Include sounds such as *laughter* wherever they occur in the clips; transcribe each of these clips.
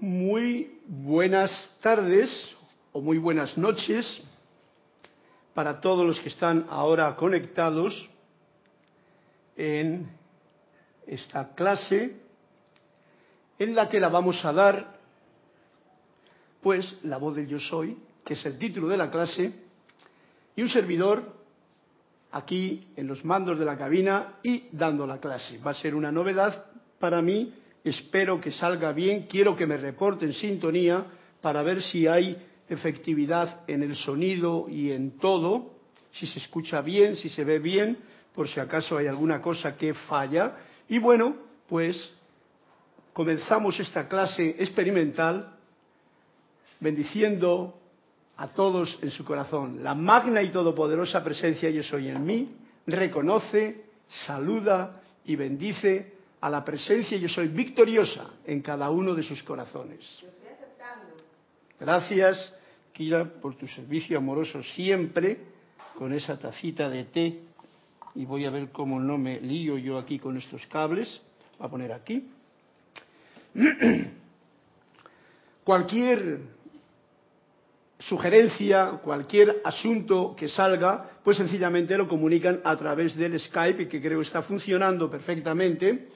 Muy buenas tardes o muy buenas noches para todos los que están ahora conectados en esta clase en la que la vamos a dar pues la voz del yo soy, que es el título de la clase, y un servidor aquí en los mandos de la cabina y dando la clase. Va a ser una novedad para mí, espero que salga bien, quiero que me reporte en sintonía para ver si hay efectividad en el sonido y en todo, si se escucha bien, si se ve bien, por si acaso hay alguna cosa que falla. Y bueno, pues comenzamos esta clase experimental bendiciendo a todos en su corazón. La magna y todopoderosa presencia yo soy en mí reconoce, saluda y bendice a la presencia yo soy victoriosa en cada uno de sus corazones. Gracias, Kira, por tu servicio amoroso siempre con esa tacita de té. Y voy a ver cómo no me lío yo aquí con estos cables. Voy a poner aquí. *clears throat* Cualquier sugerencia, cualquier asunto que salga, pues sencillamente lo comunican a través del Skype, que creo está funcionando perfectamente,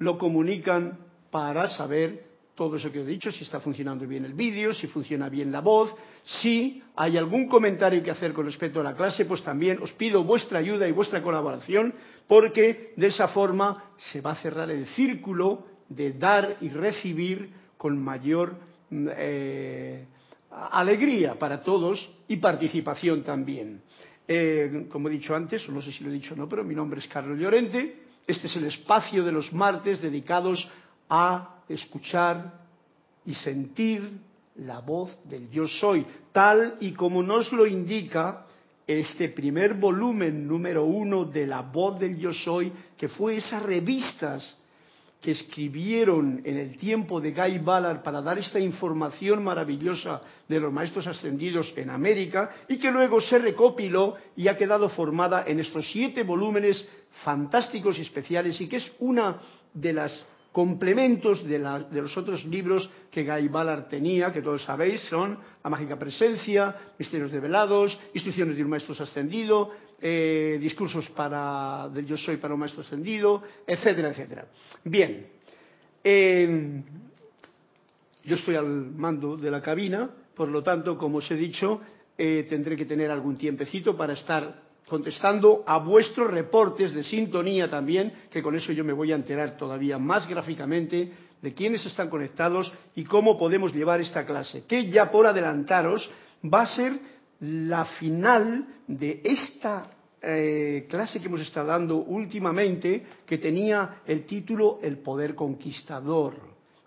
lo comunican para saber todo eso que he dicho, si está funcionando bien el vídeo, si funciona bien la voz, si hay algún comentario que hacer con respecto a la clase, pues también os pido vuestra ayuda y vuestra colaboración, porque de esa forma se va a cerrar el círculo de dar y recibir con mayor eh, alegría para todos y participación también. Eh, como he dicho antes, no sé si lo he dicho o no, pero mi nombre es Carlos Llorente. Este es el espacio de los martes dedicados a escuchar y sentir la voz del yo soy, tal y como nos lo indica este primer volumen número uno de la voz del yo soy, que fue esas revistas que escribieron en el tiempo de Guy Ballard para dar esta información maravillosa de los maestros ascendidos en América y que luego se recopiló y ha quedado formada en estos siete volúmenes fantásticos y especiales y que es una de las complementos de, los otros libros que Guy Ballard tenía, que todos sabéis, son La Mágica Presencia, Misterios Develados, Instrucciones de un Maestro Ascendido, eh, discursos para, del Yo Soy para un Maestro Ascendido, etcétera, etcétera. Bien, eh, yo estoy al mando de la cabina, por lo tanto, como os he dicho, eh, tendré que tener algún tiempecito para estar contestando a vuestros reportes de sintonía también, que con eso yo me voy a enterar todavía más gráficamente de quiénes están conectados y cómo podemos llevar esta clase, que ya por adelantaros va a ser la final de esta eh, clase que hemos estado dando últimamente, que tenía el título El poder conquistador,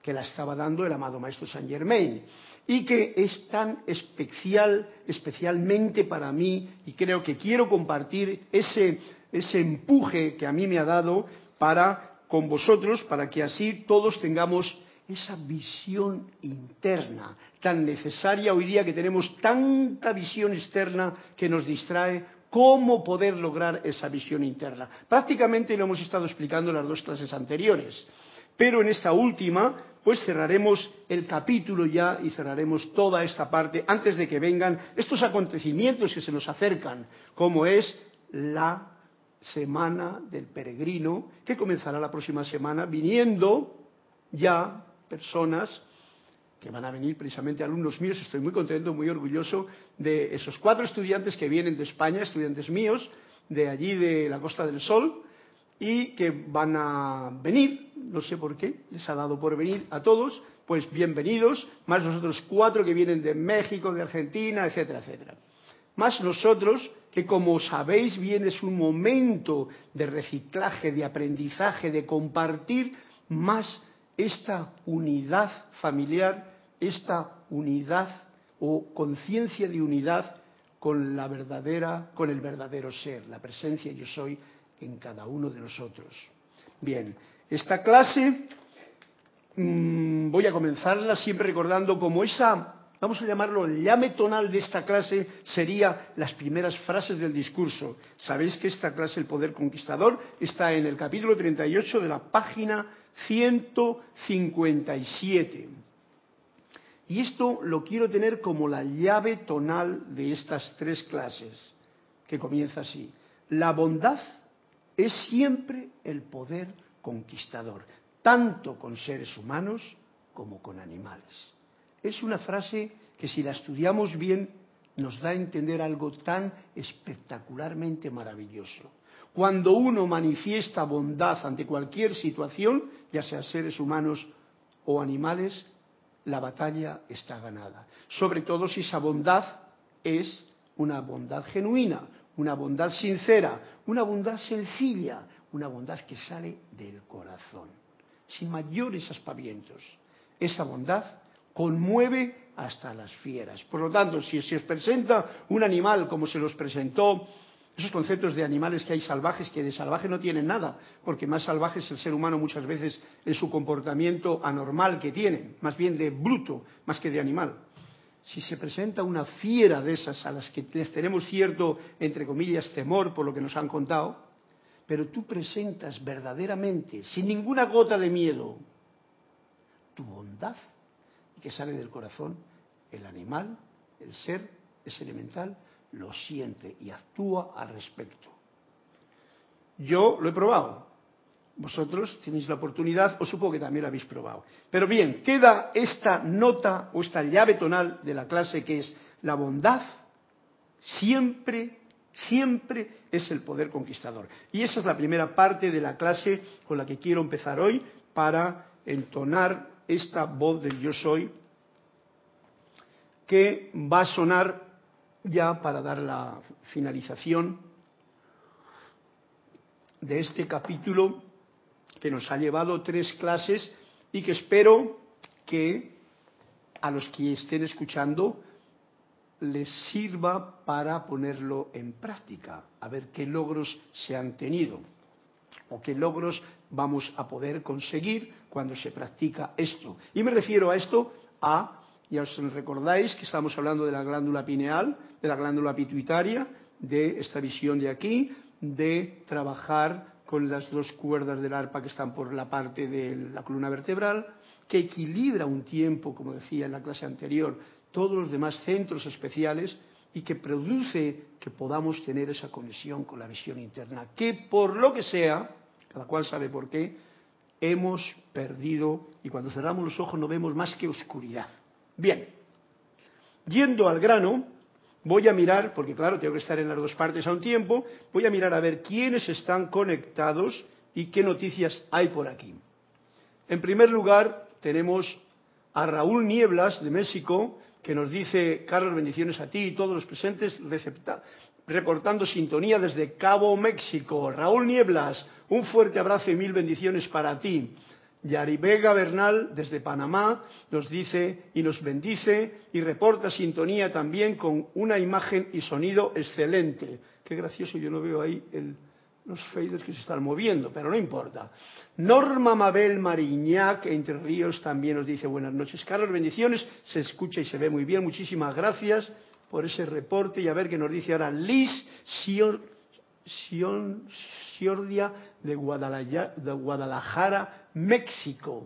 que la estaba dando el amado maestro Saint Germain y que es tan especial, especialmente para mí, y creo que quiero compartir ese, ese empuje que a mí me ha dado para con vosotros, para que así todos tengamos esa visión interna tan necesaria hoy día que tenemos tanta visión externa que nos distrae, cómo poder lograr esa visión interna. Prácticamente lo hemos estado explicando en las dos clases anteriores, pero en esta última pues cerraremos el capítulo ya y cerraremos toda esta parte antes de que vengan estos acontecimientos que se nos acercan, como es la semana del peregrino, que comenzará la próxima semana, viniendo ya personas que van a venir precisamente alumnos míos, estoy muy contento, muy orgulloso de esos cuatro estudiantes que vienen de España, estudiantes míos, de allí de la Costa del Sol, y que van a venir, no sé por qué, les ha dado por venir a todos, pues bienvenidos, más nosotros cuatro que vienen de México, de Argentina, etcétera, etcétera. Más nosotros, que como sabéis bien es un momento de reciclaje, de aprendizaje, de compartir más esta unidad familiar, esta unidad o conciencia de unidad con la verdadera, con el verdadero ser, la presencia yo soy en cada uno de nosotros. Bien, esta clase mmm, voy a comenzarla siempre recordando como esa, vamos a llamarlo, el llame tonal de esta clase sería las primeras frases del discurso. Sabéis que esta clase, El Poder Conquistador, está en el capítulo 38 de la página 157. Y esto lo quiero tener como la llave tonal de estas tres clases, que comienza así. La bondad es siempre el poder conquistador, tanto con seres humanos como con animales. Es una frase que si la estudiamos bien nos da a entender algo tan espectacularmente maravilloso. Cuando uno manifiesta bondad ante cualquier situación, ya sea seres humanos o animales, la batalla está ganada. Sobre todo si esa bondad es una bondad genuina, una bondad sincera, una bondad sencilla, una bondad que sale del corazón, sin mayores aspavientos. Esa bondad conmueve hasta las fieras. Por lo tanto, si se os presenta un animal como se los presentó esos conceptos de animales que hay salvajes, que de salvaje no tienen nada, porque más salvaje es el ser humano muchas veces en su comportamiento anormal que tiene, más bien de bruto, más que de animal. Si se presenta una fiera de esas a las que les tenemos cierto, entre comillas, temor por lo que nos han contado, pero tú presentas verdaderamente, sin ninguna gota de miedo, tu bondad, que sale del corazón, el animal, el ser, es elemental, lo siente y actúa al respecto. Yo lo he probado. Vosotros tenéis la oportunidad, o supongo que también lo habéis probado. Pero bien, queda esta nota o esta llave tonal de la clase que es la bondad siempre, siempre es el poder conquistador. Y esa es la primera parte de la clase con la que quiero empezar hoy para entonar esta voz del yo soy que va a sonar ya para dar la finalización de este capítulo que nos ha llevado tres clases y que espero que a los que estén escuchando les sirva para ponerlo en práctica, a ver qué logros se han tenido o qué logros vamos a poder conseguir cuando se practica esto. Y me refiero a esto a ya os recordáis que estamos hablando de la glándula pineal, de la glándula pituitaria, de esta visión de aquí, de trabajar con las dos cuerdas del arpa que están por la parte de la columna vertebral, que equilibra un tiempo, como decía en la clase anterior, todos los demás centros especiales y que produce que podamos tener esa conexión con la visión interna, que por lo que sea, cada cual sabe por qué, hemos perdido y cuando cerramos los ojos no vemos más que oscuridad. Bien, yendo al grano, voy a mirar, porque claro, tengo que estar en las dos partes a un tiempo, voy a mirar a ver quiénes están conectados y qué noticias hay por aquí. En primer lugar, tenemos a Raúl Nieblas de México, que nos dice, Carlos, bendiciones a ti y todos los presentes, reportando sintonía desde Cabo México. Raúl Nieblas, un fuerte abrazo y mil bendiciones para ti. Yaribega Bernal, desde Panamá, nos dice y nos bendice y reporta sintonía también con una imagen y sonido excelente. Qué gracioso, yo no veo ahí los faders que se están moviendo, pero no importa. Norma Mabel Mariñac, Entre Ríos, también nos dice buenas noches. Carlos, bendiciones, se escucha y se ve muy bien. Muchísimas gracias por ese reporte y a ver qué nos dice ahora Liz Sion, Sion, de Guadalajara, México.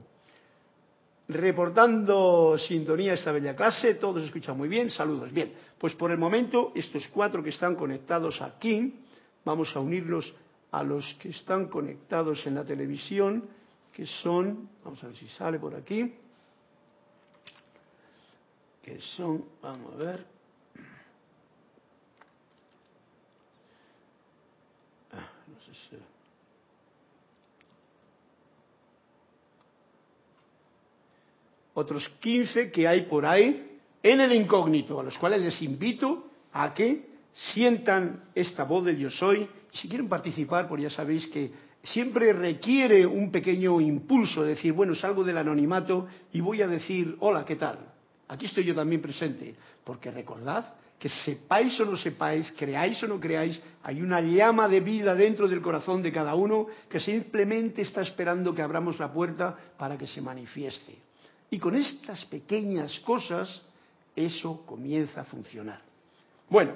Reportando sintonía esta bella clase, todos escuchan muy bien, saludos. Bien, pues por el momento estos cuatro que están conectados aquí, vamos a unirlos a los que están conectados en la televisión, que son, vamos a ver si sale por aquí, que son, vamos a ver, Otros 15 que hay por ahí en el incógnito, a los cuales les invito a que sientan esta voz del yo soy. Si quieren participar, pues ya sabéis que siempre requiere un pequeño impulso, de decir, bueno, salgo del anonimato y voy a decir, hola, ¿qué tal? Aquí estoy yo también presente, porque recordad que sepáis o no sepáis, creáis o no creáis, hay una llama de vida dentro del corazón de cada uno que simplemente está esperando que abramos la puerta para que se manifieste. Y con estas pequeñas cosas, eso comienza a funcionar. Bueno,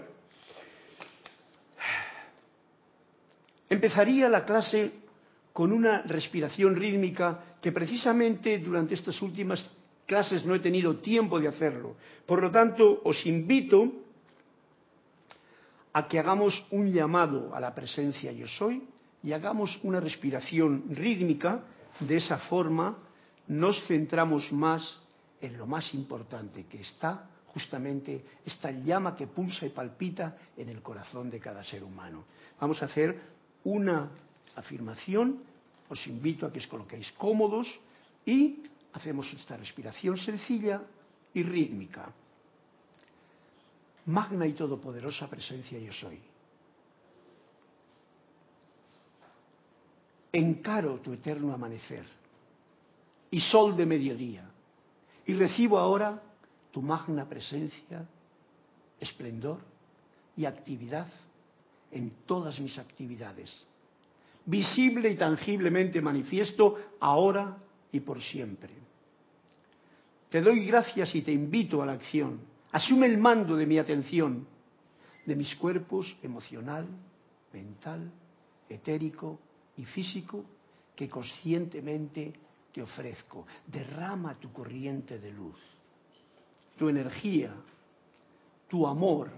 empezaría la clase con una respiración rítmica que precisamente durante estas últimas clases no he tenido tiempo de hacerlo. Por lo tanto, os invito a que hagamos un llamado a la presencia yo soy y hagamos una respiración rítmica. De esa forma nos centramos más en lo más importante, que está justamente esta llama que pulsa y palpita en el corazón de cada ser humano. Vamos a hacer una afirmación, os invito a que os coloquéis cómodos y hacemos esta respiración sencilla y rítmica. Magna y todopoderosa presencia yo soy. Encaro tu eterno amanecer y sol de mediodía y recibo ahora tu magna presencia, esplendor y actividad en todas mis actividades, visible y tangiblemente manifiesto ahora y por siempre. Te doy gracias y te invito a la acción. Asume el mando de mi atención, de mis cuerpos emocional, mental, etérico y físico que conscientemente te ofrezco. Derrama tu corriente de luz tu energía, tu amor,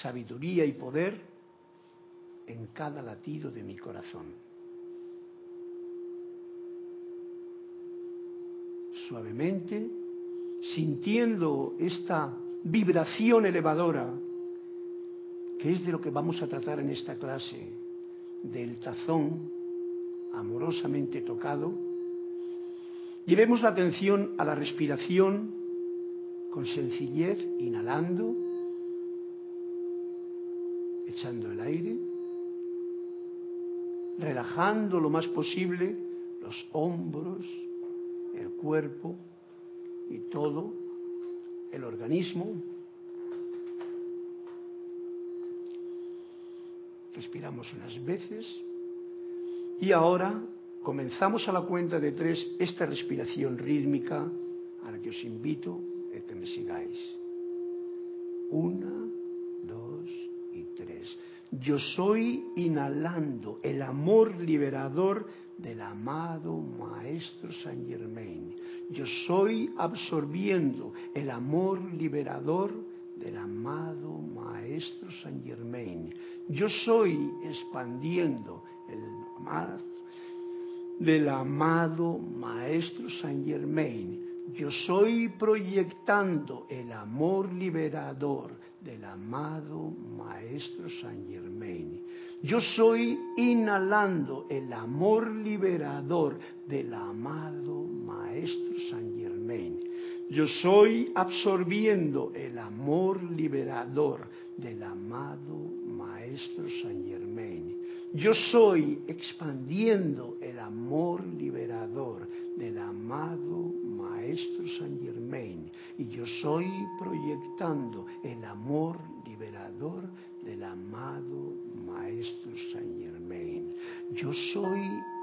sabiduría y poder en cada latido de mi corazón. Suavemente, sintiendo esta vibración elevadora, que es de lo que vamos a tratar en esta clase, del tazón amorosamente tocado, llevemos la atención a la respiración con sencillez, inhalando, echando el aire, relajando lo más posible los hombros, el cuerpo y todo el organismo. Respiramos unas veces y ahora comenzamos a la cuenta de tres esta respiración rítmica a la que os invito que me sigáis. Una, dos y tres. Yo soy inhalando el amor liberador del amado Maestro Saint Germain. Yo soy absorbiendo el amor liberador del amado Maestro Saint Germain. Yo soy expandiendo el amor del amado Maestro Saint Germain yo soy proyectando el amor liberador del amado Maestro Saint Germain. Yo soy inhalando el amor liberador del amado Maestro Saint Germain. Yo soy absorbiendo el amor liberador del amado Maestro Saint Germain. Yo soy expandiendo el amor liberador del amado Maestro Saint Germain y yo soy proyectando el amor liberador del amado Maestro Saint Germain. Yo soy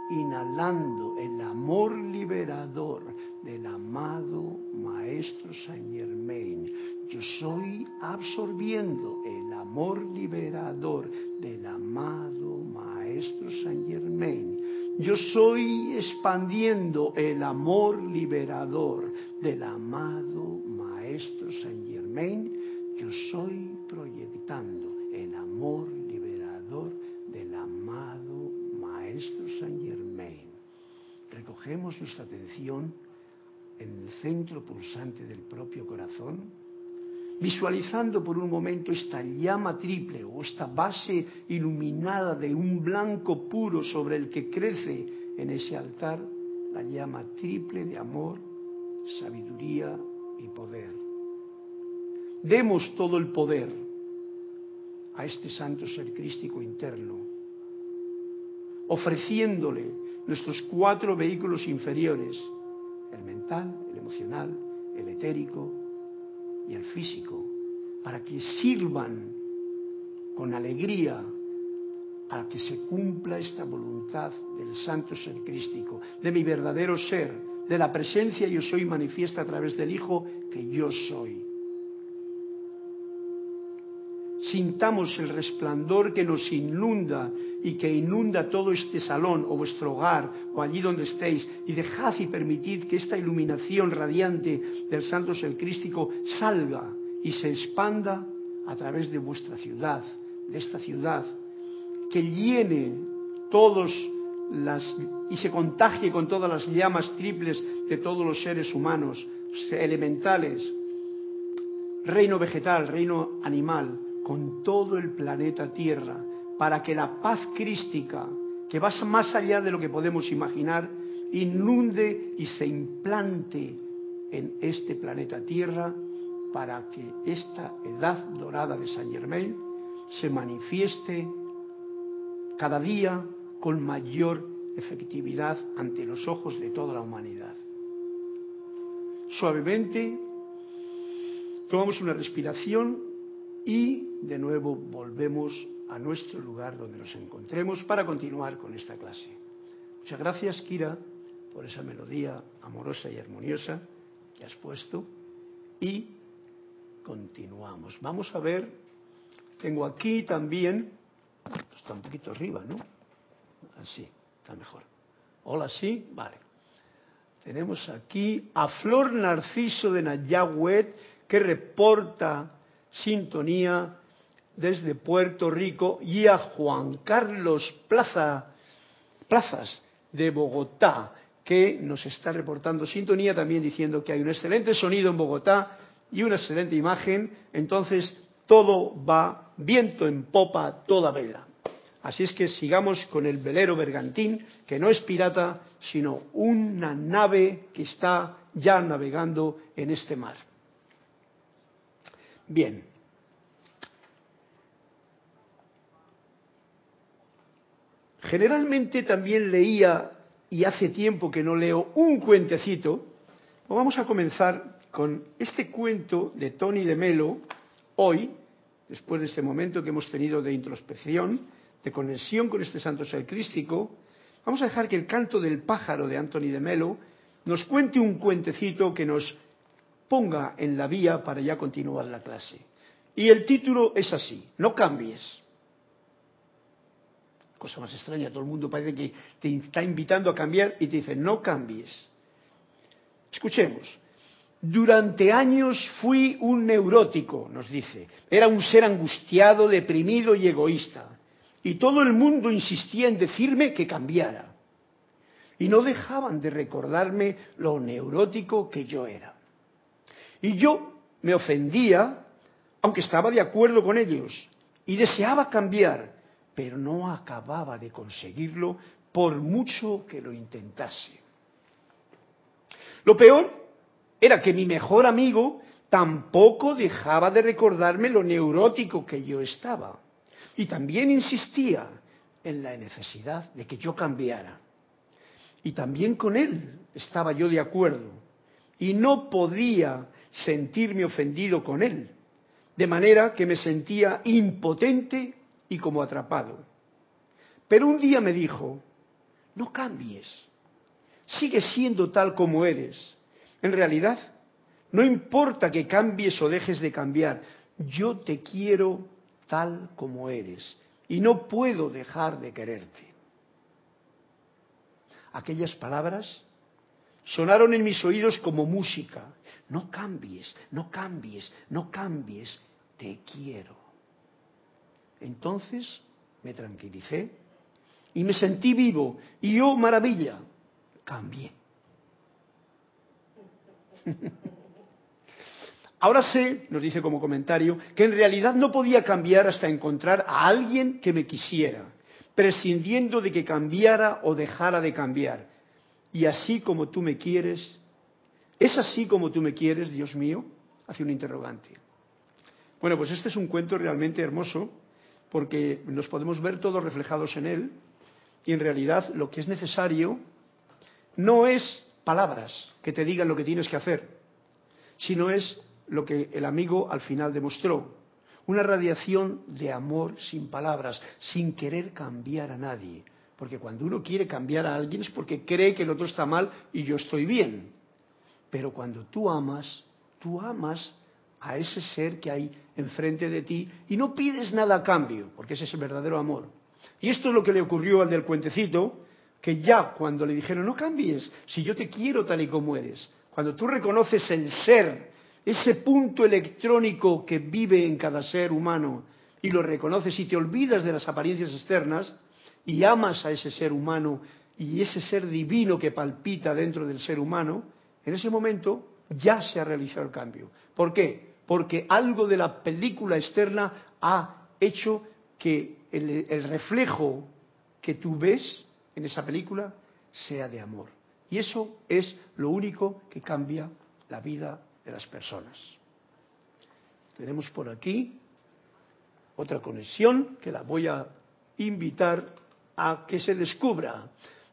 inhalando el amor liberador del amado Maestro Saint Germain. Yo soy absorbiendo el amor liberador del amado Maestro Saint Germain yo soy expandiendo el amor liberador del amado Maestro Saint Germain. Yo soy proyectando el amor Recogemos nuestra atención en el centro pulsante del propio corazón visualizando por un momento esta llama triple o esta base iluminada de un blanco puro sobre el que crece en ese altar la llama triple de amor, sabiduría y poder. Demos todo el poder a este santo ser crístico interno, ofreciéndole nuestros cuatro vehículos inferiores, el mental, el emocional, el etérico y el físico, para que sirvan con alegría para que se cumpla esta voluntad del santo ser crístico, de mi verdadero ser, de la presencia yo soy manifiesta a través del Hijo que yo soy. Sintamos el resplandor que nos inunda y que inunda todo este salón o vuestro hogar o allí donde estéis. Y dejad y permitid que esta iluminación radiante del Santo Crístico salga y se expanda a través de vuestra ciudad, de esta ciudad, que llene todos las y se contagie con todas las llamas triples de todos los seres humanos, elementales, reino vegetal, reino animal, con todo el planeta Tierra, para que la paz crística, que va más allá de lo que podemos imaginar, inunde y se implante en este planeta Tierra para que esta edad dorada de Saint Germain se manifieste cada día con mayor efectividad ante los ojos de toda la humanidad. Suavemente tomamos una respiración y de nuevo volvemos a nuestro lugar donde nos encontremos para continuar con esta clase. Muchas gracias, Kira, por esa melodía amorosa y armoniosa que has puesto y continuamos. Vamos a ver, tengo aquí también, está un poquito arriba, ¿no? Así, está mejor. Hola, sí, vale. Tenemos aquí a Flor Narciso de Nayahuet que reporta sintonía desde Puerto Rico y a Juan Carlos Plaza, Plazas de Bogotá que nos está reportando sintonía también diciendo que hay un excelente sonido en Bogotá y una excelente imagen, entonces todo va viento en popa toda vela. Así es que sigamos con el velero bergantín, que no es pirata, sino una nave que está ya navegando en este mar. Bien. Generalmente también leía, y hace tiempo que no leo, un cuentecito. Vamos a comenzar con este cuento de Tony de Melo, hoy, después de este momento que hemos tenido de introspección, de conexión con este santo ser crístico, vamos a dejar que el canto del pájaro de Anthony de Melo nos cuente un cuentecito que nos ponga en la vía para ya continuar la clase. Y el título es así, no cambies. Cosa más extraña, todo el mundo parece que te está invitando a cambiar y te dice, no cambies. Escuchemos. Durante años fui un neurótico, nos dice. Era un ser angustiado, deprimido y egoísta y todo el mundo insistía en decirme que cambiara. Y no dejaban de recordarme lo neurótico que yo era. Y yo me ofendía, aunque estaba de acuerdo con ellos, y deseaba cambiar, pero no acababa de conseguirlo por mucho que lo intentase. Lo peor era que mi mejor amigo tampoco dejaba de recordarme lo neurótico que yo estaba y también insistía en la necesidad de que yo cambiara. Y también con él estaba yo de acuerdo. Y no podía sentirme ofendido con él. De manera que me sentía impotente y como atrapado. Pero un día me dijo, no cambies. Sigue siendo tal como eres. En realidad, no importa que cambies o dejes de cambiar. Yo te quiero tal como eres y no puedo dejar de quererte. Aquellas palabras sonaron en mis oídos como música. No cambies, no cambies, no cambies, te quiero. Entonces me tranquilicé y me sentí vivo y oh maravilla, cambié. *laughs* Ahora sé, nos dice como comentario, que en realidad no podía cambiar hasta encontrar a alguien que me quisiera, prescindiendo de que cambiara o dejara de cambiar. Y así como tú me quieres, ¿es así como tú me quieres, Dios mío? Hace un interrogante. Bueno, pues este es un cuento realmente hermoso porque nos podemos ver todos reflejados en él y en realidad lo que es necesario no es palabras que te digan lo que tienes que hacer, sino es lo que el amigo al final demostró. Una radiación de amor sin palabras, sin querer cambiar a nadie. Porque cuando uno quiere cambiar a alguien es porque cree que el otro está mal y yo estoy bien. Pero cuando tú amas, tú amas a ese ser que hay enfrente de ti y no pides nada a cambio, porque ese es el verdadero amor. Y esto es lo que le ocurrió al del cuentecito, que ya cuando le dijeron, no cambies, si yo te quiero tal y como eres, cuando tú reconoces el ser, ese punto electrónico que vive en cada ser humano, y lo reconoces y te olvidas de las apariencias externas, y amas a ese ser humano y ese ser divino que palpita dentro del ser humano, en ese momento ya se ha realizado el cambio. ¿Por qué? Porque algo de la película externa ha hecho que el, reflejo que tú ves en esa película sea de amor. Y eso es lo único que cambia la vida de las personas. Tenemos por aquí otra conexión que la voy a invitar a que se descubra.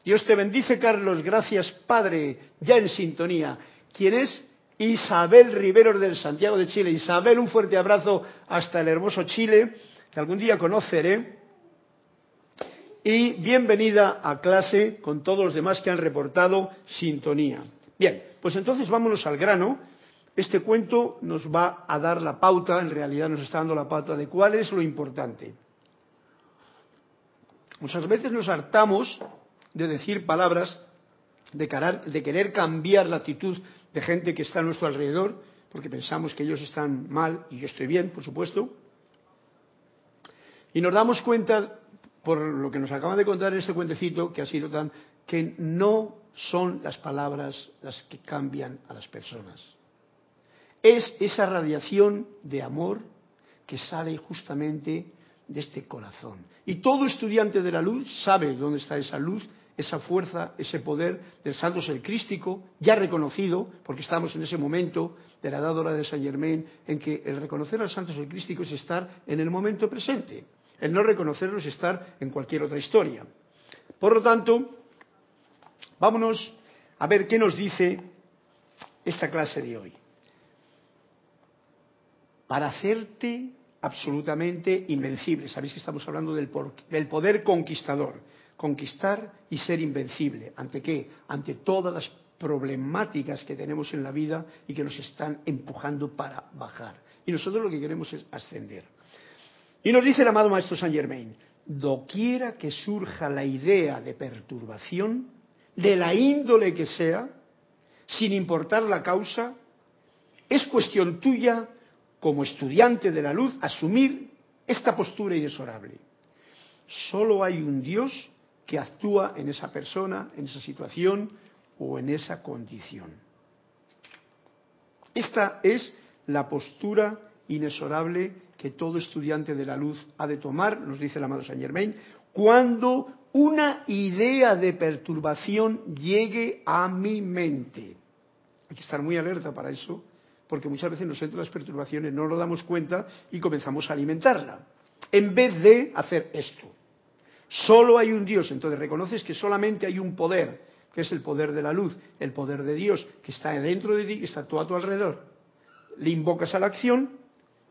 Dios te bendice, Carlos. Gracias, Padre. Ya en sintonía. ¿Quién es? Isabel Riveros del Santiago de Chile. Isabel, un fuerte abrazo hasta el hermoso Chile, que algún día conoceré y bienvenida a clase con todos los demás que han reportado sintonía. Bien, pues entonces vámonos al grano. Este cuento nos va a dar la pauta, en realidad nos está dando la pauta de cuál es lo importante. Muchas veces nos hartamos de decir palabras de, querer cambiar la actitud de gente que está a nuestro alrededor, porque pensamos que ellos están mal y yo estoy bien, por supuesto. Y nos damos cuenta por lo que nos acaba de contar en este cuentecito, que ha sido tan, que no son las palabras las que cambian a las personas. Es esa radiación de amor que sale justamente de este corazón. Y todo estudiante de la luz sabe dónde está esa luz, esa fuerza, ese poder del santo ser crístico, ya reconocido, porque estamos en ese momento de la edad de Saint Germain, en que el reconocer al santo ser crístico es estar en el momento presente. El no reconocerlo es estar en cualquier otra historia. Por lo tanto, vámonos a ver qué nos dice esta clase de hoy. Para hacerte absolutamente invencible. Sabéis que estamos hablando del, poder conquistador. Conquistar y ser invencible. ¿Ante qué? Ante todas las problemáticas que tenemos en la vida y que nos están empujando para bajar. Y nosotros lo que queremos es ascender. Y nos dice el amado Maestro Saint Germain, doquiera que surja la idea de perturbación, de la índole que sea, sin importar la causa, es cuestión tuya, como estudiante de la luz, asumir esta postura inexorable. Solo hay un Dios que actúa en esa persona, en esa situación o en esa condición. Esta es la postura inexorable que todo estudiante de la luz ha de tomar, nos dice el amado Saint Germain, cuando una idea de perturbación llegue a mi mente. Hay que estar muy alerta para eso, porque muchas veces nos entran las perturbaciones, no nos damos cuenta y comenzamos a alimentarla. En vez de hacer esto. Solo hay un Dios, entonces reconoces que solamente hay un poder, que es el poder de la luz, el poder de Dios, que está dentro de ti, que está todo a tu alrededor. Le invocas a la acción,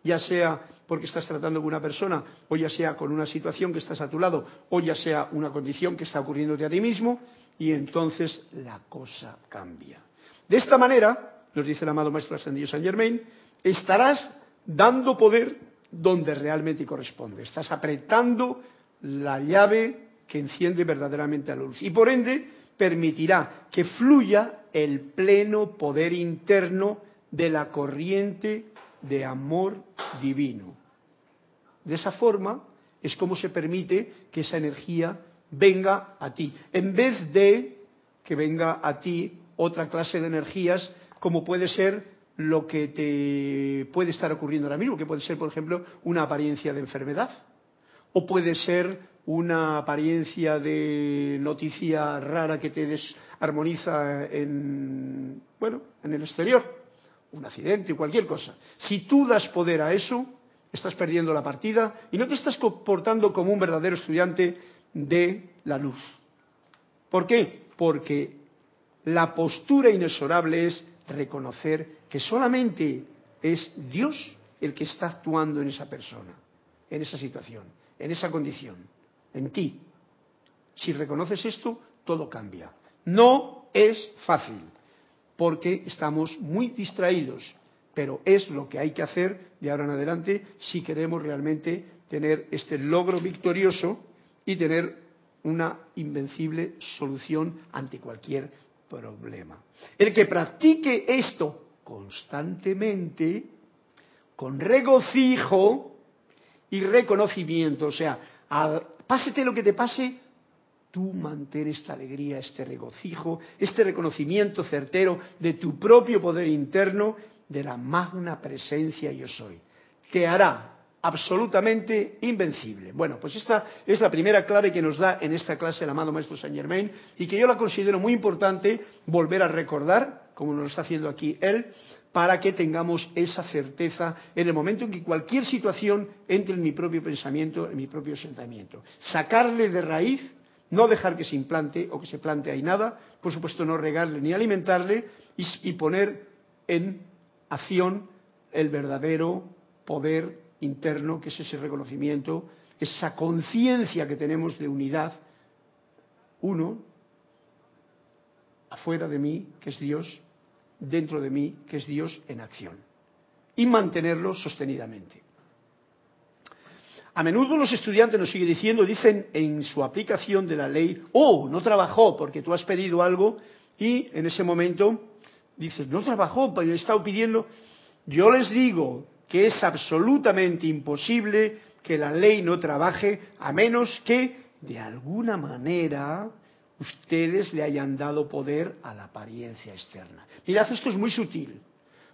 ya sea porque estás tratando con una persona, o ya sea con una situación que estás a tu lado, o ya sea una condición que está ocurriéndote a ti mismo, y entonces la cosa cambia. De esta manera, nos dice el amado Maestro Ascendido Saint Germain, estarás dando poder donde realmente corresponde. Estás apretando la llave que enciende verdaderamente la luz. Y por ende, permitirá que fluya el pleno poder interno de la corriente de amor divino. De esa forma es como se permite que esa energía venga a ti, en vez de que venga a ti otra clase de energías como puede ser lo que te puede estar ocurriendo ahora mismo, que puede ser, por ejemplo, una apariencia de enfermedad, o puede ser una apariencia de noticia rara que te desarmoniza en, bueno, en el exterior un accidente, o cualquier cosa. Si tú das poder a eso, estás perdiendo la partida y no te estás comportando como un verdadero estudiante de la luz. ¿Por qué? Porque la postura inexorable es reconocer que solamente es Dios el que está actuando en esa persona, en esa situación, en esa condición, en ti. Si reconoces esto, todo cambia. No es fácil porque estamos muy distraídos pero es lo que hay que hacer de ahora en adelante si queremos realmente tener este logro victorioso y tener una invencible solución ante cualquier problema. El que practique esto constantemente, con regocijo y reconocimiento, o sea, pásete lo que te pase, tú mantén esta alegría, este regocijo, este reconocimiento certero de tu propio poder interno, de la magna presencia yo soy. Te hará absolutamente invencible. Bueno, pues esta es la primera clave que nos da en esta clase el amado Maestro Saint Germain y que yo la considero muy importante volver a recordar, como nos lo está haciendo aquí él, para que tengamos esa certeza en el momento en que cualquier situación entre en mi propio pensamiento, en mi propio sentimiento. Sacarle de raíz, no dejar que se implante o que se plante ahí nada, por supuesto no regarle ni alimentarle y, y poner en acción el verdadero poder interno, que es ese reconocimiento, esa conciencia que tenemos de unidad, uno, afuera de mí, que es Dios, dentro de mí, que es Dios en acción, y mantenerlo sostenidamente. A menudo los estudiantes nos siguen diciendo, dicen en su aplicación de la ley, oh, no trabajó porque tú has pedido algo y en ese momento dices, no trabajó, pero he estado pidiendo. Yo les digo que es absolutamente imposible que la ley no trabaje a menos que de alguna manera ustedes le hayan dado poder a la apariencia externa. Mirad, esto es muy sutil,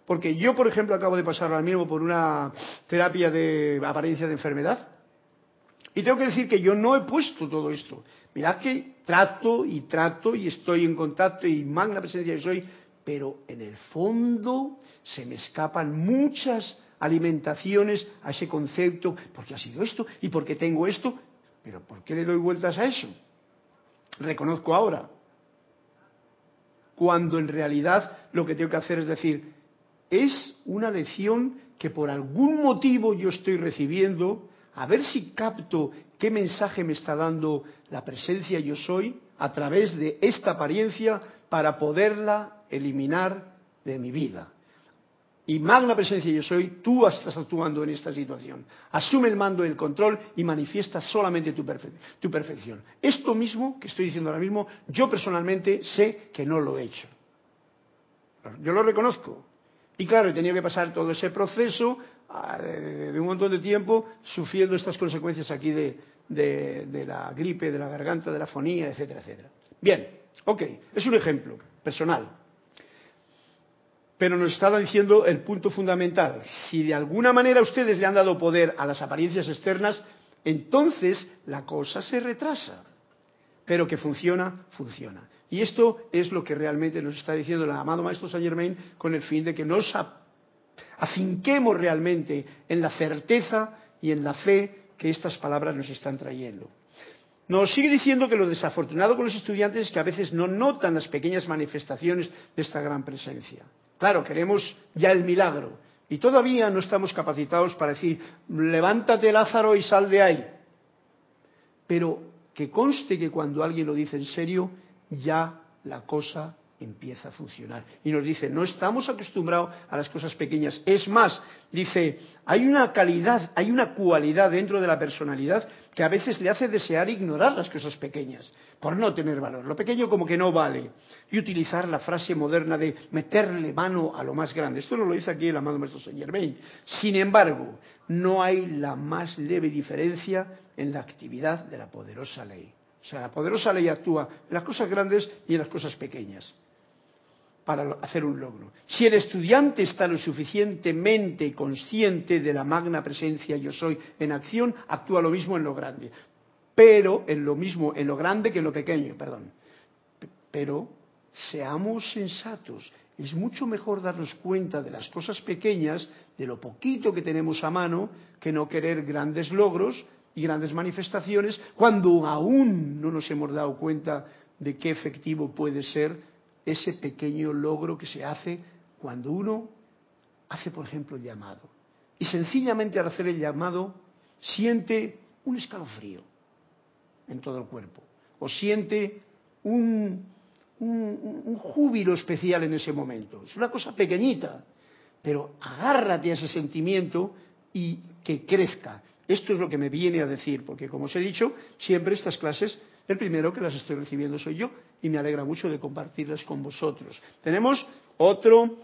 porque yo, por ejemplo, acabo de pasar ahora mismo por una terapia de apariencia de enfermedad y tengo que decir que yo no he puesto todo esto. Mirad que trato y trato y estoy en contacto y magna presencia que soy, pero en el fondo se me escapan muchas alimentaciones a ese concepto, porque ha sido esto y porque tengo esto, pero ¿por qué le doy vueltas a eso? Reconozco ahora, cuando en realidad lo que tengo que hacer es decir, es una lección que por algún motivo yo estoy recibiendo, a ver si capto qué mensaje me está dando la presencia yo soy a través de esta apariencia para poderla eliminar de mi vida y magna presencia yo soy, tú estás actuando en esta situación. Asume el mando y el control y manifiesta solamente tu, perfección. Esto mismo que estoy diciendo ahora mismo, yo personalmente sé que no lo he hecho. Yo lo reconozco. Y claro, he tenido que pasar todo ese proceso ah, de, un montón de tiempo sufriendo estas consecuencias aquí de, de la gripe, de la garganta, de la fonía, etcétera, etcétera. Bien, ok, es un ejemplo personal pero nos estaba diciendo el punto fundamental. Si de alguna manera ustedes le han dado poder a las apariencias externas, entonces la cosa se retrasa. Pero que funciona, funciona. Y esto es lo que realmente nos está diciendo el amado Maestro Saint Germain con el fin de que nos afinquemos realmente en la certeza y en la fe que estas palabras nos están trayendo. Nos sigue diciendo que lo desafortunado con los estudiantes es que a veces no notan las pequeñas manifestaciones de esta gran presencia. Claro, queremos ya el milagro. Y todavía no estamos capacitados para decir, levántate Lázaro y sal de ahí. Pero que conste que cuando alguien lo dice en serio, ya la cosa empieza a funcionar. Y nos dice, no estamos acostumbrados a las cosas pequeñas. Es más, dice, hay una calidad, hay una cualidad dentro de la personalidad que a veces le hace desear ignorar las cosas pequeñas, por no tener valor. Lo pequeño como que no vale. Y utilizar la frase moderna de meterle mano a lo más grande. Esto no lo dice aquí el amado maestro Saint Germain. Sin embargo, no hay la más leve diferencia en la actividad de la poderosa ley. O sea, la poderosa ley actúa en las cosas grandes y en las cosas pequeñas para hacer un logro. Si el estudiante está lo suficientemente consciente de la magna presencia yo soy en acción, actúa lo mismo en lo grande. Pero en lo mismo en lo grande que en lo pequeño, perdón. Pero seamos sensatos. Es mucho mejor darnos cuenta de las cosas pequeñas, de lo poquito que tenemos a mano, que no querer grandes logros y grandes manifestaciones cuando aún no nos hemos dado cuenta de qué efectivo puede ser ese pequeño logro que se hace cuando uno hace, por ejemplo, el llamado. Y sencillamente al hacer el llamado siente un escalofrío en todo el cuerpo. O siente un, un, júbilo especial en ese momento. Es una cosa pequeñita, pero agárrate a ese sentimiento y que crezca. Esto es lo que me viene a decir, porque como os he dicho, siempre estas clases, el primero que las estoy recibiendo soy yo y me alegra mucho de compartirlas con vosotros. Tenemos otro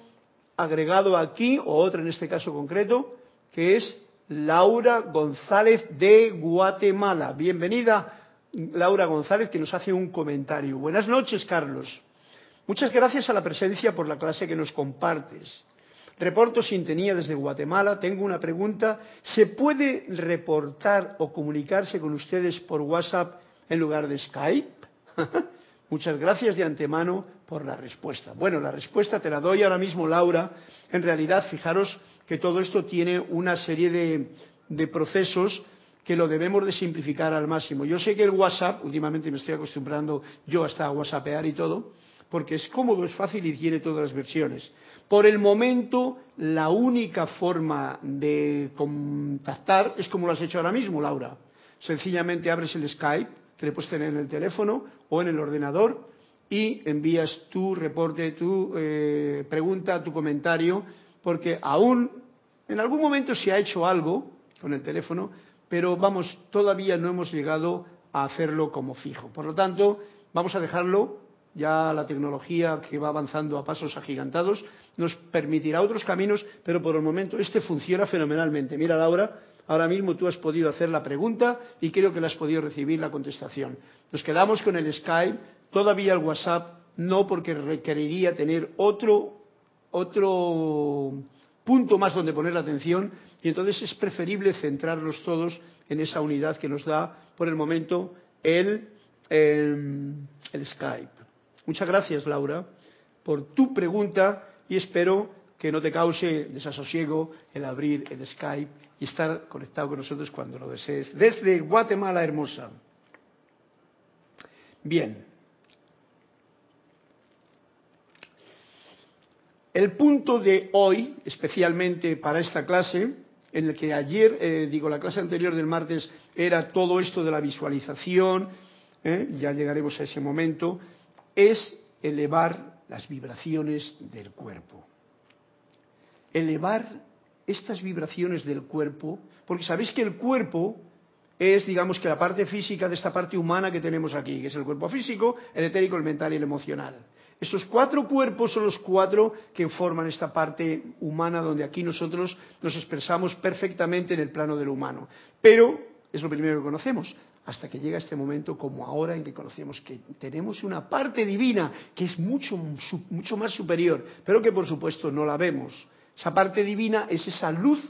agregado aquí, o otro en este caso concreto, que es Laura González de Guatemala. Bienvenida, Laura González, que nos hace un comentario. Buenas noches, Carlos. Muchas gracias a la presencia por la clase que nos compartes. Reporto sintonía desde Guatemala. Tengo una pregunta. ¿Se puede reportar o comunicarse con ustedes por WhatsApp en lugar de Skype? *laughs* Muchas gracias de antemano por la respuesta. Bueno, la respuesta te la doy ahora mismo, Laura. En realidad, fijaros que todo esto tiene una serie de, procesos que lo debemos de simplificar al máximo. Yo sé que el WhatsApp, últimamente me estoy acostumbrando yo hasta a WhatsAppear y todo, porque es cómodo, es fácil y tiene todas las versiones. Por el momento, la única forma de contactar es como lo has hecho ahora mismo, Laura. Sencillamente abres el Skype, que le puedes en el teléfono o en el ordenador, y envías tu reporte, tu eh, pregunta, tu comentario, porque aún en algún momento se ha hecho algo con el teléfono, pero vamos, todavía no hemos llegado a hacerlo como fijo. Por lo tanto, vamos a dejarlo ya la tecnología que va avanzando a pasos agigantados nos permitirá otros caminos, pero por el momento este funciona fenomenalmente. Mira, Laura, ahora mismo tú has podido hacer la pregunta y creo que le has podido recibir la contestación. Nos quedamos con el Skype, todavía el WhatsApp no, porque requeriría tener otro, otro punto más donde poner la atención y entonces es preferible centrarlos todos en esa unidad que nos da por el momento el, el Skype. Muchas gracias, Laura, por tu pregunta y espero que no te cause desasosiego el abrir el Skype y estar conectado con nosotros cuando lo desees. Desde Guatemala hermosa. Bien. El punto de hoy, especialmente para esta clase, en el que ayer, eh, digo, la clase anterior del martes era todo esto de la visualización, ¿eh? ya llegaremos a ese momento, es elevar las vibraciones del cuerpo. Elevar estas vibraciones del cuerpo, porque sabéis que el cuerpo es, digamos, que la parte física de esta parte humana que tenemos aquí, que es el cuerpo físico, el etérico, el mental y el emocional. Esos cuatro cuerpos son los cuatro que forman esta parte humana donde aquí nosotros nos expresamos perfectamente en el plano del humano. Pero es lo primero que conocemos hasta que llega este momento como ahora en que conocemos que tenemos una parte divina que es mucho, mucho más superior, pero que por supuesto no la vemos. Esa parte divina es esa luz,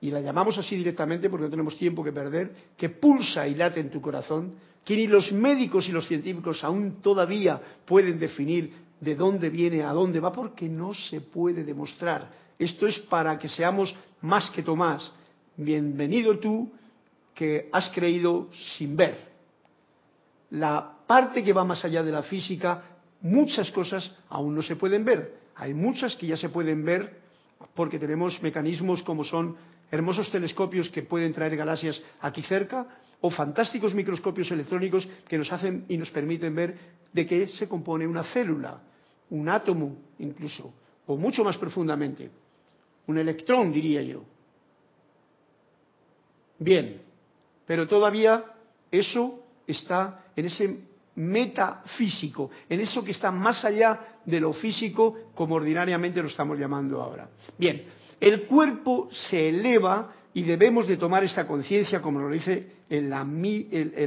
y la llamamos así directamente porque no tenemos tiempo que perder, que pulsa y late en tu corazón, que ni los médicos y los científicos aún todavía pueden definir de dónde viene, a dónde va, porque no se puede demostrar. Esto es para que seamos más que Tomás. Bienvenido tú, que has creído sin ver. La parte que va más allá de la física, muchas cosas aún no se pueden ver. Hay muchas que ya se pueden ver porque tenemos mecanismos como son hermosos telescopios que pueden traer galaxias aquí cerca o fantásticos microscopios electrónicos que nos hacen y nos permiten ver de qué se compone una célula, un átomo incluso, o mucho más profundamente, un electrón diría yo. Bien, pero todavía eso está en ese metafísico, en eso que está más allá de lo físico como ordinariamente lo estamos llamando ahora. Bien, el cuerpo se eleva y debemos de tomar esta conciencia como lo dice el,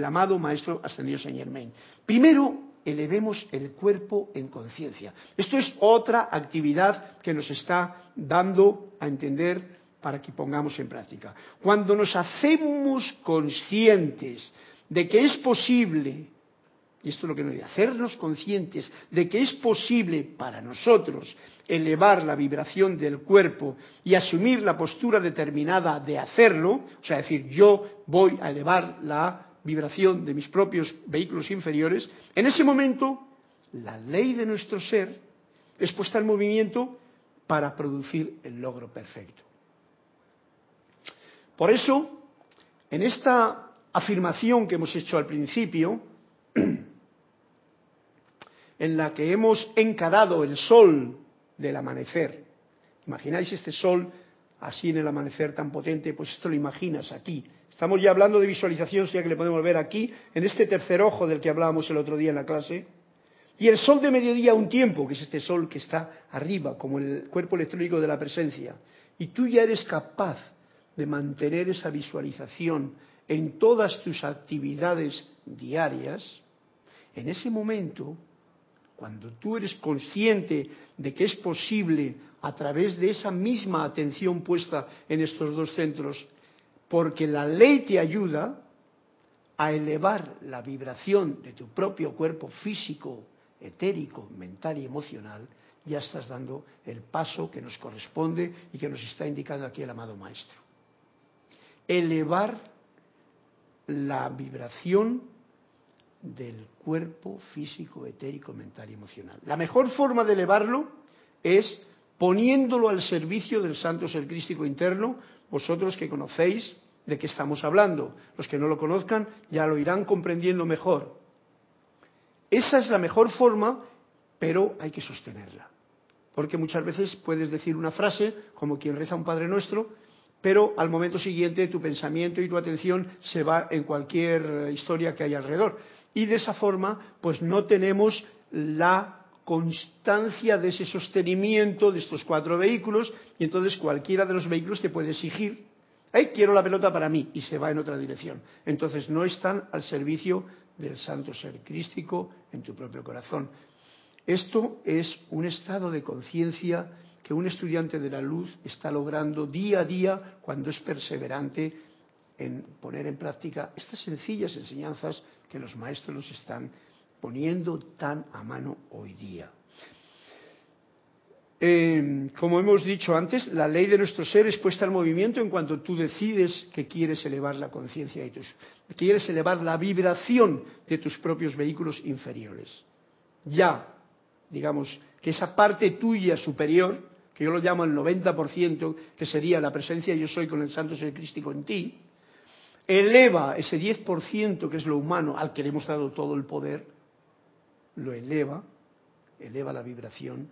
amado Maestro Ascendido Saint Germain. Primero, elevemos el cuerpo en conciencia. Esto es otra actividad que nos está dando a entender para que pongamos en práctica. Cuando nos hacemos conscientes de que es posible, esto es lo que nos dice, hacernos conscientes de que es posible para nosotros elevar la vibración del cuerpo y asumir la postura determinada de hacerlo, o sea, decir, yo voy a elevar la vibración de mis propios vehículos inferiores, en ese momento la ley de nuestro ser es puesta en movimiento para producir el logro perfecto. Por eso, en esta afirmación que hemos hecho al principio, en la que hemos encarado el sol del amanecer ¿Imagináis este sol así en el amanecer tan potente? Pues esto lo imaginas aquí. Estamos ya hablando de visualización, ya que le podemos ver aquí, en este tercer ojo del que hablábamos el otro día en la clase. Y el sol de mediodía un tiempo, que es este sol que está arriba, como el cuerpo electrónico de la presencia. Y tú ya eres capaz de mantener esa visualización en todas tus actividades diarias, en ese momento, cuando tú eres consciente de que es posible a través de esa misma atención puesta en estos dos centros, porque la ley te ayuda a elevar la vibración de tu propio cuerpo físico, etérico, mental y emocional, ya estás dando el paso que nos corresponde y que nos está indicando aquí el amado Maestro. Elevar la vibración del cuerpo físico, etérico, mental y emocional. La mejor forma de elevarlo es poniéndolo al servicio del santo ser crístico interno, vosotros que conocéis de qué estamos hablando. Los que no lo conozcan ya lo irán comprendiendo mejor. Esa es la mejor forma, pero hay que sostenerla. Porque muchas veces puedes decir una frase, como quien reza un Padre Nuestro, pero al momento siguiente tu pensamiento y tu atención se va en cualquier historia que haya alrededor. Y de esa forma, pues no tenemos la constancia de ese sostenimiento de estos cuatro vehículos y entonces cualquiera de los vehículos te puede exigir, hey, quiero la pelota para mí y se va en otra dirección. Entonces no están al servicio del santo ser crístico en tu propio corazón. Esto es un estado de conciencia que un estudiante de la luz está logrando día a día cuando es perseverante en poner en práctica estas sencillas enseñanzas que los maestros están poniendo tan a mano hoy día. Eh, como hemos dicho antes, la ley de nuestro ser es puesta en movimiento en cuanto tú decides que quieres elevar la conciencia y tus, quieres elevar la vibración de tus propios vehículos inferiores. Ya, digamos, que esa parte tuya superior, que yo lo llamo el 90%, que sería la presencia yo soy con el santo ser crístico en ti, eleva ese 10% que es lo humano al que le hemos dado todo el poder, lo eleva, eleva la vibración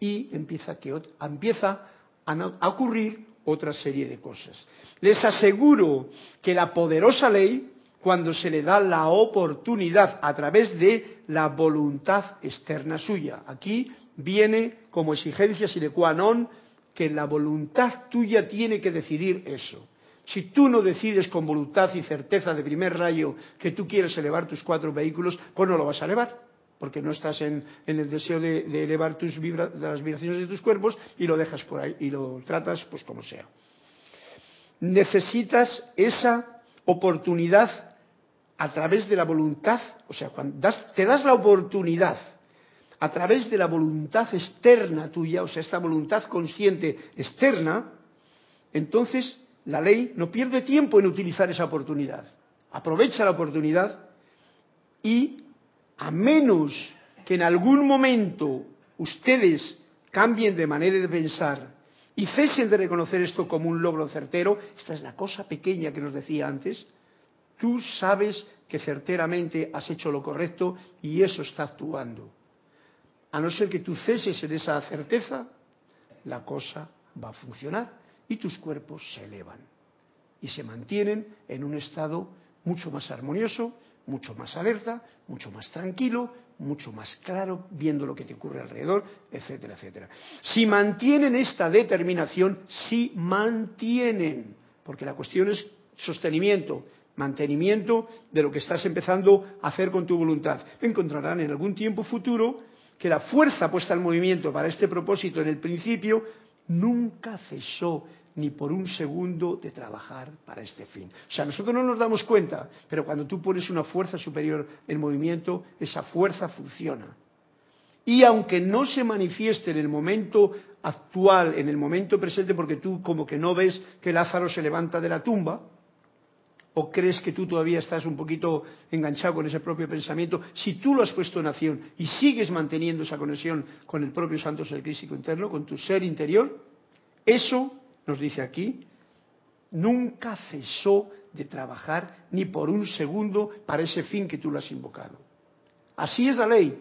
y empieza, que, empieza a ocurrir otra serie de cosas. Les aseguro que la poderosa ley, cuando se le da la oportunidad a través de la voluntad externa suya, aquí viene como exigencia sine qua non que la voluntad tuya tiene que decidir eso. Si tú no decides con voluntad y certeza de primer rayo que tú quieres elevar tus cuatro vehículos, pues no lo vas a elevar, porque no estás en, el deseo de, elevar tus las vibraciones de tus cuerpos y lo dejas por ahí y lo tratas pues como sea. Necesitas esa oportunidad a través de la voluntad, o sea, cuando te das la oportunidad a través de la voluntad externa tuya, o sea, esta voluntad consciente externa, entonces la ley no pierde tiempo en utilizar esa oportunidad. Aprovecha la oportunidad y a menos que en algún momento ustedes cambien de manera de pensar y cesen de reconocer esto como un logro certero, esta es la cosa pequeña que nos decía antes, tú sabes que certeramente has hecho lo correcto y eso está actuando. A no ser que tú ceses en esa certeza, la cosa va a funcionar y tus cuerpos se elevan y se mantienen en un estado mucho más armonioso, mucho más alerta, mucho más tranquilo, mucho más claro, viendo lo que te ocurre alrededor, etcétera, etcétera. Si mantienen esta determinación, si mantienen, porque la cuestión es sostenimiento, mantenimiento de lo que estás empezando a hacer con tu voluntad. Encontrarán en algún tiempo futuro que la fuerza puesta en movimiento para este propósito en el principio nunca cesó ni por un segundo de trabajar para este fin. O sea, nosotros no nos damos cuenta, pero cuando tú pones una fuerza superior en movimiento, esa fuerza funciona. Y aunque no se manifieste en el momento actual, en el momento presente, porque tú como que no ves que Lázaro se levanta de la tumba, o crees que tú todavía estás un poquito enganchado con ese propio pensamiento, si tú lo has puesto en acción y sigues manteniendo esa conexión con el propio Santo Ser Crístico interno, con tu ser interior, eso nos dice aquí, nunca cesó de trabajar ni por un segundo para ese fin que tú lo has invocado. Así es la ley.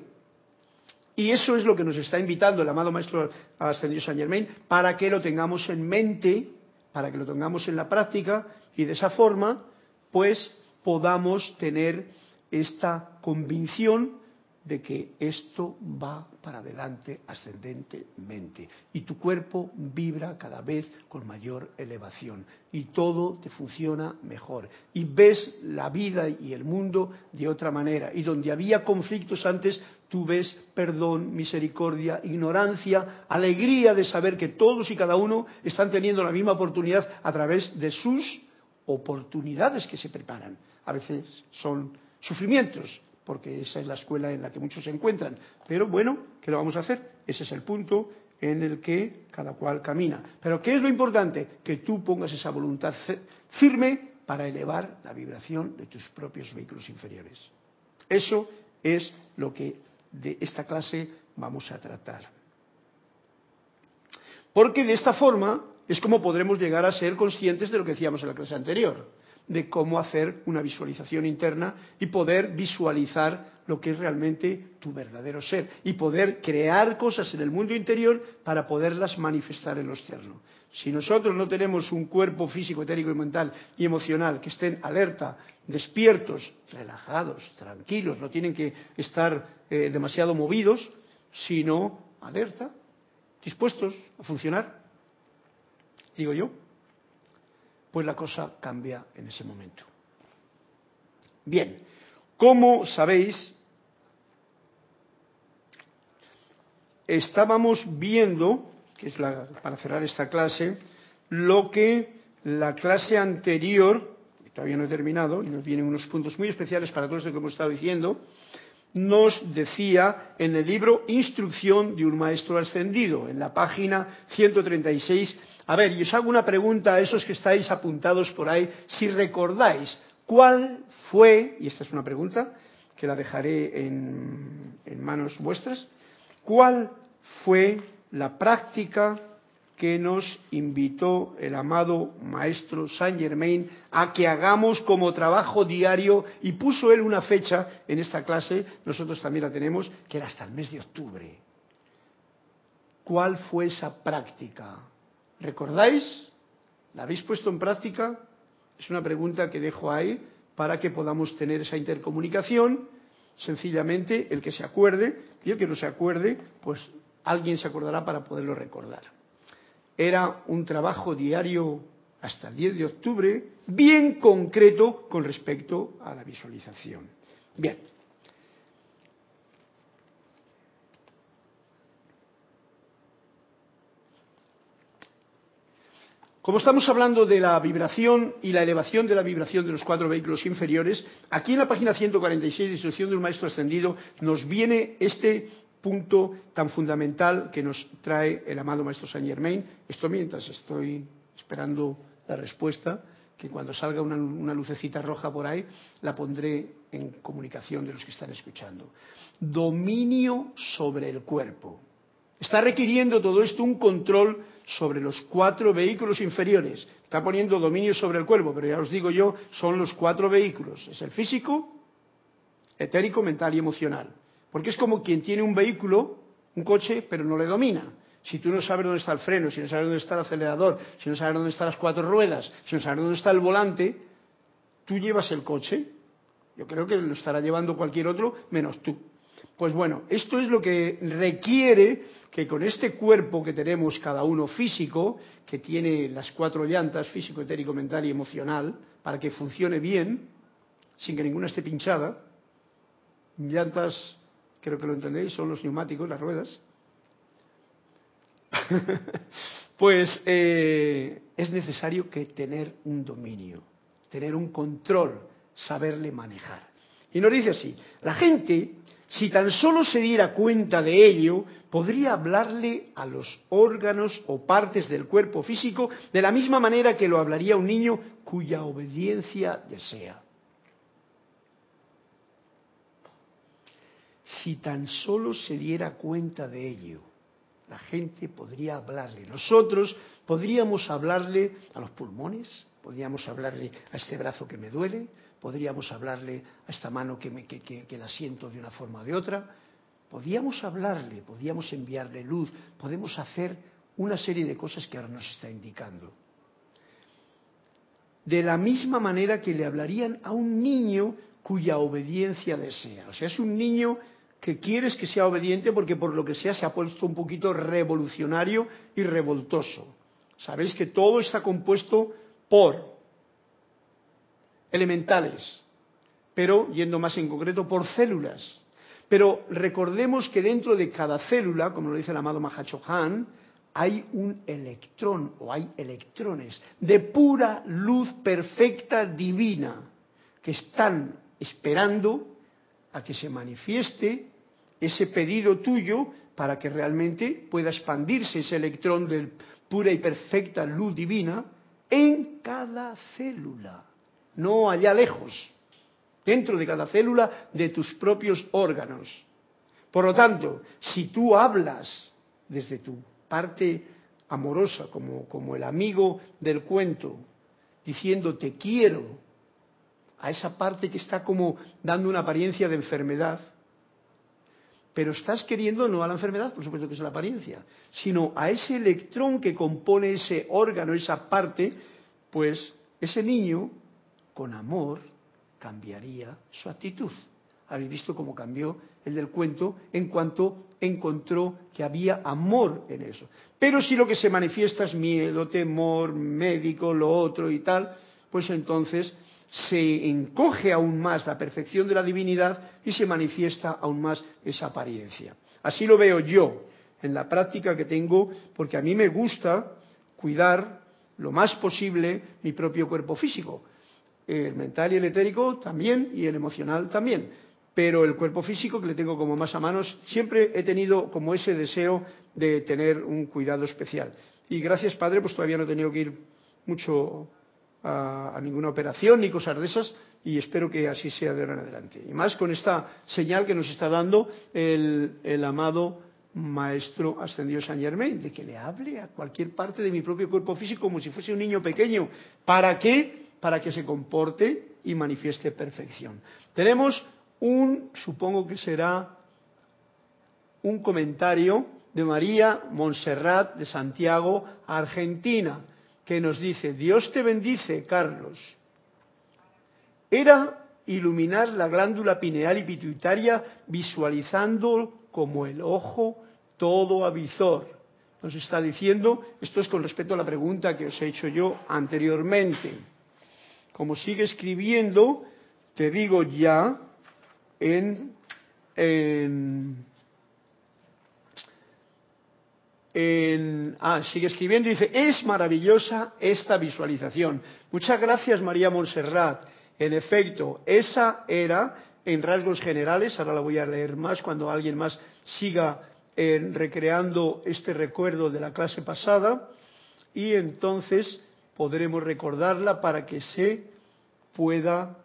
Y eso es lo que nos está invitando el amado Maestro Ascendido Saint Germain para que lo tengamos en mente, para que lo tengamos en la práctica y de esa forma, pues podamos tener esta convicción de que esto va para adelante ascendentemente. Y tu cuerpo vibra cada vez con mayor elevación y todo te funciona mejor. Y ves la vida y el mundo de otra manera. Y donde había conflictos antes tú ves perdón, misericordia, ignorancia, alegría de saber que todos y cada uno están teniendo la misma oportunidad a través de sus oportunidades que se preparan. A veces son sufrimientos, porque esa es la escuela en la que muchos se encuentran. Pero bueno, ¿qué lo vamos a hacer? Ese es el punto en el que cada cual camina. Pero ¿qué es lo importante? Que tú pongas esa voluntad firme para elevar la vibración de tus propios vehículos inferiores. Eso es lo que de esta clase vamos a tratar. Porque de esta forma es como podremos llegar a ser conscientes de lo que decíamos en la clase anterior de cómo hacer una visualización interna y poder visualizar lo que es realmente tu verdadero ser y poder crear cosas en el mundo interior para poderlas manifestar en lo externo. Si nosotros no tenemos un cuerpo físico, etérico y mental y emocional que estén alerta, despiertos, relajados, tranquilos, no tienen que estar eh, demasiado movidos, sino alerta, dispuestos a funcionar, digo yo pues la cosa cambia en ese momento. Bien, como sabéis, estábamos viendo, que es para cerrar esta clase, lo que la clase anterior, todavía no he terminado, y nos vienen unos puntos muy especiales para todo esto que hemos estado diciendo, nos decía en el libro Instrucción de un Maestro Ascendido, en la página 136. A ver, y os hago una pregunta a esos que estáis apuntados por ahí, si recordáis cuál fue, y esta es una pregunta que la dejaré en, en manos vuestras, cuál fue la práctica que nos invitó el amado maestro Saint Germain a que hagamos como trabajo diario y puso él una fecha en esta clase, nosotros también la tenemos, que era hasta el mes de octubre. ¿Cuál fue esa práctica? ¿Recordáis? ¿La habéis puesto en práctica? Es una pregunta que dejo ahí para que podamos tener esa intercomunicación. Sencillamente, el que se acuerde y el que no se acuerde, pues alguien se acordará para poderlo recordar era un trabajo diario hasta el 10 de octubre, bien concreto con respecto a la visualización. Bien. Como estamos hablando de la vibración y la elevación de la vibración de los cuatro vehículos inferiores, aquí en la página 146 de Instrucción de un Maestro Ascendido nos viene este punto tan fundamental que nos trae el amado Maestro Saint Germain. Esto mientras estoy esperando la respuesta, que cuando salga una, una, lucecita roja por ahí, la pondré en comunicación de los que están escuchando. Dominio sobre el cuerpo. Está requiriendo todo esto un control sobre los cuatro vehículos inferiores. Está poniendo dominio sobre el cuerpo, pero ya os digo yo, son los cuatro vehículos. Es el físico, etérico, mental y emocional. Porque es como quien tiene un vehículo, un coche, pero no le domina. Si tú no sabes dónde está el freno, si no sabes dónde está el acelerador, si no sabes dónde están las cuatro ruedas, si no sabes dónde está el volante, tú llevas el coche. Yo creo que lo estará llevando cualquier otro menos tú. Pues bueno, esto es lo que requiere que con este cuerpo que tenemos cada uno físico, que tiene las cuatro llantas, físico, etérico, mental y emocional, para que funcione bien, sin que ninguna esté pinchada, llantas creo que lo entendéis, son los neumáticos, las ruedas. *laughs* pues eh, es necesario que tener un dominio, tener un control, saberle manejar. Y nos dice así, la gente, si tan solo se diera cuenta de ello, podría hablarle a los órganos o partes del cuerpo físico de la misma manera que lo hablaría un niño cuya obediencia desea. Si tan solo se diera cuenta de ello, la gente podría hablarle. Nosotros podríamos hablarle a los pulmones, podríamos hablarle a este brazo que me duele, podríamos hablarle a esta mano que, me, la siento de una forma o de otra, podíamos hablarle, podíamos enviarle luz, podemos hacer una serie de cosas que ahora nos está indicando. De la misma manera que le hablarían a un niño cuya obediencia desea. O sea, es un niño que quieres que sea obediente porque por lo que sea se ha puesto un poquito revolucionario y revoltoso. Sabéis que todo está compuesto por elementales, pero yendo más en concreto por células. Pero recordemos que dentro de cada célula, como lo dice el amado Mahachohan, hay un electrón o hay electrones de pura luz perfecta divina que están esperando a que se manifieste ese pedido tuyo para que realmente pueda expandirse ese electrón de pura y perfecta luz divina en cada célula, no allá lejos, dentro de cada célula de tus propios órganos. Por lo tanto, si tú hablas desde tu parte amorosa, como, como el amigo del cuento, diciendo te quiero, a esa parte que está como dando una apariencia de enfermedad, pero estás queriendo no a la enfermedad, por supuesto que es la apariencia, sino a ese electrón que compone ese órgano, esa parte, pues ese niño, con amor, cambiaría su actitud. Habéis visto cómo cambió el del cuento en cuanto encontró que había amor en eso. Pero si lo que se manifiesta es miedo, temor, médico, lo otro y tal, pues entonces se encoge aún más la perfección de la divinidad y se manifiesta aún más esa apariencia. Así lo veo yo en la práctica que tengo, porque a mí me gusta cuidar lo más posible mi propio cuerpo físico. El mental y el etérico también y el emocional también. Pero el cuerpo físico, que le tengo como más a manos, siempre he tenido como ese deseo de tener un cuidado especial. Y gracias, Padre, pues todavía no he tenido que ir mucho a, ninguna operación ni cosas de esas y espero que así sea de ahora en adelante. Y más con esta señal que nos está dando el, el amado Maestro Ascendido San Germain, de que le hable a cualquier parte de mi propio cuerpo físico como si fuese un niño pequeño. ¿Para qué? Para que se comporte y manifieste perfección. Tenemos un, supongo que será un comentario de María Montserrat de Santiago, Argentina que nos dice, Dios te bendice, Carlos. Era iluminar la glándula pineal y pituitaria visualizando como el ojo todo avizor. Nos está diciendo, esto es con respecto a la pregunta que os he hecho yo anteriormente. Como sigue escribiendo, te digo ya en, en ah, sigue escribiendo dice, es maravillosa esta visualización. Muchas gracias María Montserrat. En efecto, esa era, en rasgos generales, ahora la voy a leer más cuando alguien más siga eh, recreando este recuerdo de la clase pasada, y entonces podremos recordarla para que se pueda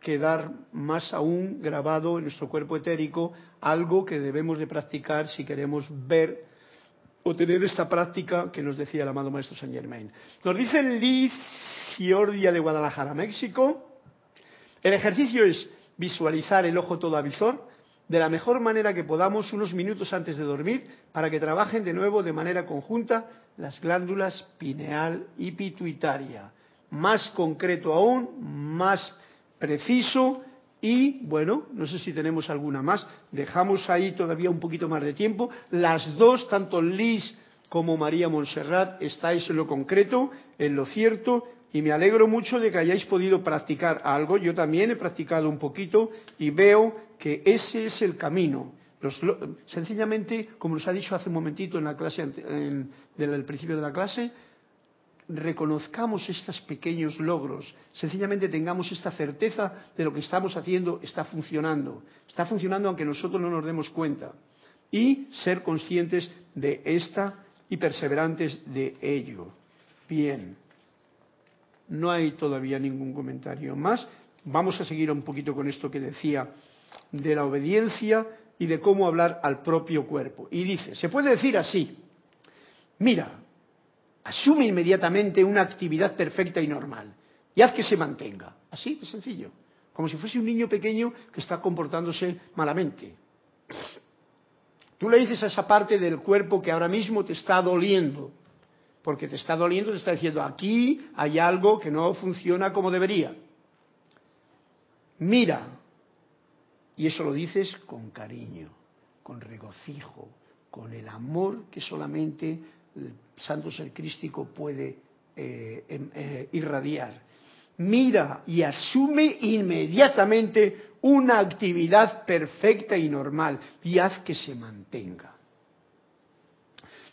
quedar más aún grabado en nuestro cuerpo etérico, algo que debemos de practicar si queremos ver o tener esta práctica que nos decía el amado Maestro Saint Germain. Nos dice Liz Ciordia de Guadalajara, México, el ejercicio es visualizar el ojo todo avisor de la mejor manera que podamos unos minutos antes de dormir para que trabajen de nuevo de manera conjunta las glándulas pineal y pituitaria. Más concreto aún, más preciso y bueno, no sé si tenemos alguna más. Dejamos ahí todavía un poquito más de tiempo. Las dos, tanto Liz como María Montserrat, estáis en lo concreto, en lo cierto, y me alegro mucho de que hayáis podido practicar algo. Yo también he practicado un poquito y veo que ese es el camino. sencillamente, como nos ha dicho hace un momentito en la clase, en, el principio de la clase, reconozcamos estos pequeños logros, sencillamente tengamos esta certeza de lo que estamos haciendo está funcionando, está funcionando aunque nosotros no nos demos cuenta, y ser conscientes de esta y perseverantes de ello. Bien, no hay todavía ningún comentario más. Vamos a seguir un poquito con esto que decía de la obediencia y de cómo hablar al propio cuerpo. Y dice, se puede decir así, mira, asume inmediatamente una actividad perfecta y normal y haz que se mantenga. Así de sencillo. Como si fuese un niño pequeño que está comportándose malamente. Tú le dices a esa parte del cuerpo que ahora mismo te está doliendo, porque te está doliendo, te está diciendo, aquí hay algo que no funciona como debería. Mira, y eso lo dices con cariño, con regocijo, con el amor que solamente el santo ser crístico puede eh, em, eh, irradiar. Mira y asume inmediatamente una actividad perfecta y normal y haz que se mantenga.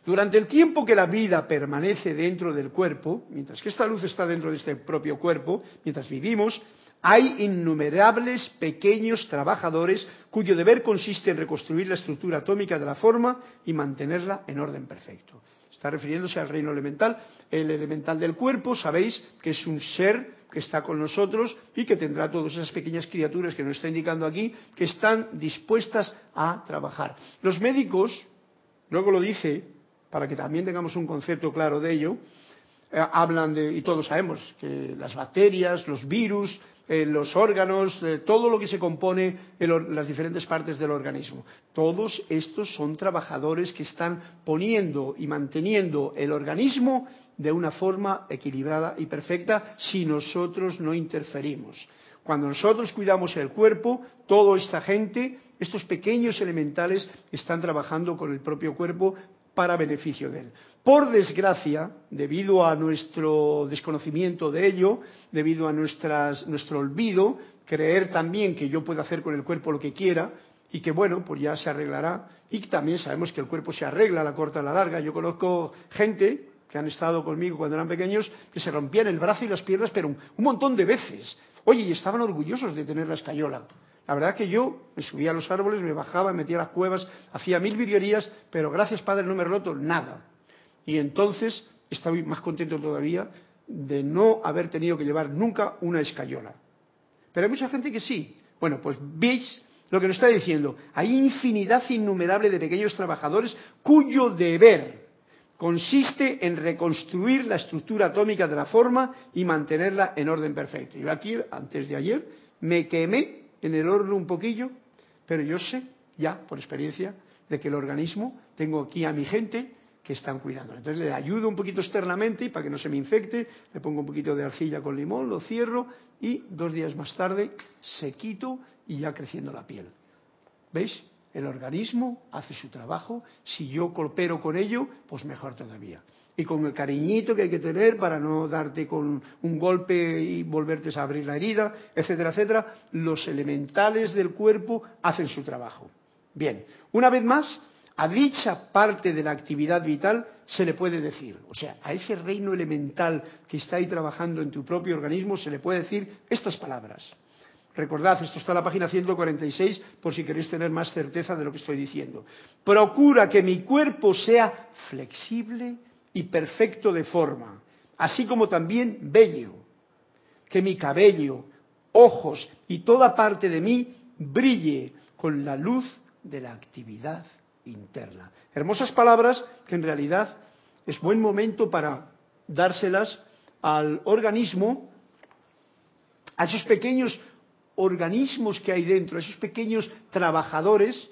Durante el tiempo que la vida permanece dentro del cuerpo, mientras que esta luz está dentro de este propio cuerpo, mientras vivimos, hay innumerables pequeños trabajadores cuyo deber consiste en reconstruir la estructura atómica de la forma y mantenerla en orden perfecto. Está refiriéndose al reino elemental. El elemental del cuerpo, sabéis que es un ser que está con nosotros y que tendrá todas esas pequeñas criaturas que nos está indicando aquí, que están dispuestas a trabajar. Los médicos, luego lo dice, para que también tengamos un concepto claro de ello, eh, hablan de, y todos sabemos, que las bacterias, los virus, los órganos, todo lo que se compone en las diferentes partes del organismo. Todos estos son trabajadores que están poniendo y manteniendo el organismo de una forma equilibrada y perfecta si nosotros no interferimos. Cuando nosotros cuidamos el cuerpo, toda esta gente, estos pequeños elementales, están trabajando con el propio cuerpo para beneficio de él. Por desgracia, debido a nuestro desconocimiento de ello, debido a nuestro olvido, creer también que yo puedo hacer con el cuerpo lo que quiera y que bueno, pues ya se arreglará. Y también sabemos que el cuerpo se arregla a la corta a la larga. Yo conozco gente que han estado conmigo cuando eran pequeños que se rompían el brazo y las piernas, pero un, un montón de veces. Oye, y estaban orgullosos de tener la escayola. La verdad que yo me subía a los árboles, me bajaba, me metía a las cuevas, hacía mil virguerías, pero gracias Padre no me roto nada. Y entonces estoy más contento todavía de no haber tenido que llevar nunca una escayola. Pero hay mucha gente que sí. Bueno, pues veis lo que nos está diciendo. Hay infinidad innumerable de pequeños trabajadores cuyo deber consiste en reconstruir la estructura atómica de la forma y mantenerla en orden perfecto. Yo aquí, antes de ayer, me quemé en el horno un poquillo, pero yo sé ya, por experiencia, de que el organismo, tengo aquí a mi gente que están cuidando. Entonces le ayudo un poquito externamente para que no se me infecte, le pongo un poquito de arcilla con limón, lo cierro y dos días más tarde se quito y ya creciendo la piel. ¿Veis? El organismo hace su trabajo, si yo coopero con ello, pues mejor todavía. Y con el cariñito que hay que tener para no darte con un golpe y volverte a abrir la herida, etcétera, etcétera, los elementales del cuerpo hacen su trabajo. Bien, una vez más, a dicha parte de la actividad vital se le puede decir, o sea, a ese reino elemental que está ahí trabajando en tu propio organismo se le puede decir estas palabras. Recordad, esto está en la página 146 por si queréis tener más certeza de lo que estoy diciendo. Procura que mi cuerpo sea flexible y perfecto de forma, así como también bello. Que mi cabello, ojos y toda parte de mí brille con la luz de la actividad interna. Hermosas palabras que en realidad es buen momento para dárselas al organismo, a esos pequeños organismos que hay dentro, esos pequeños trabajadores,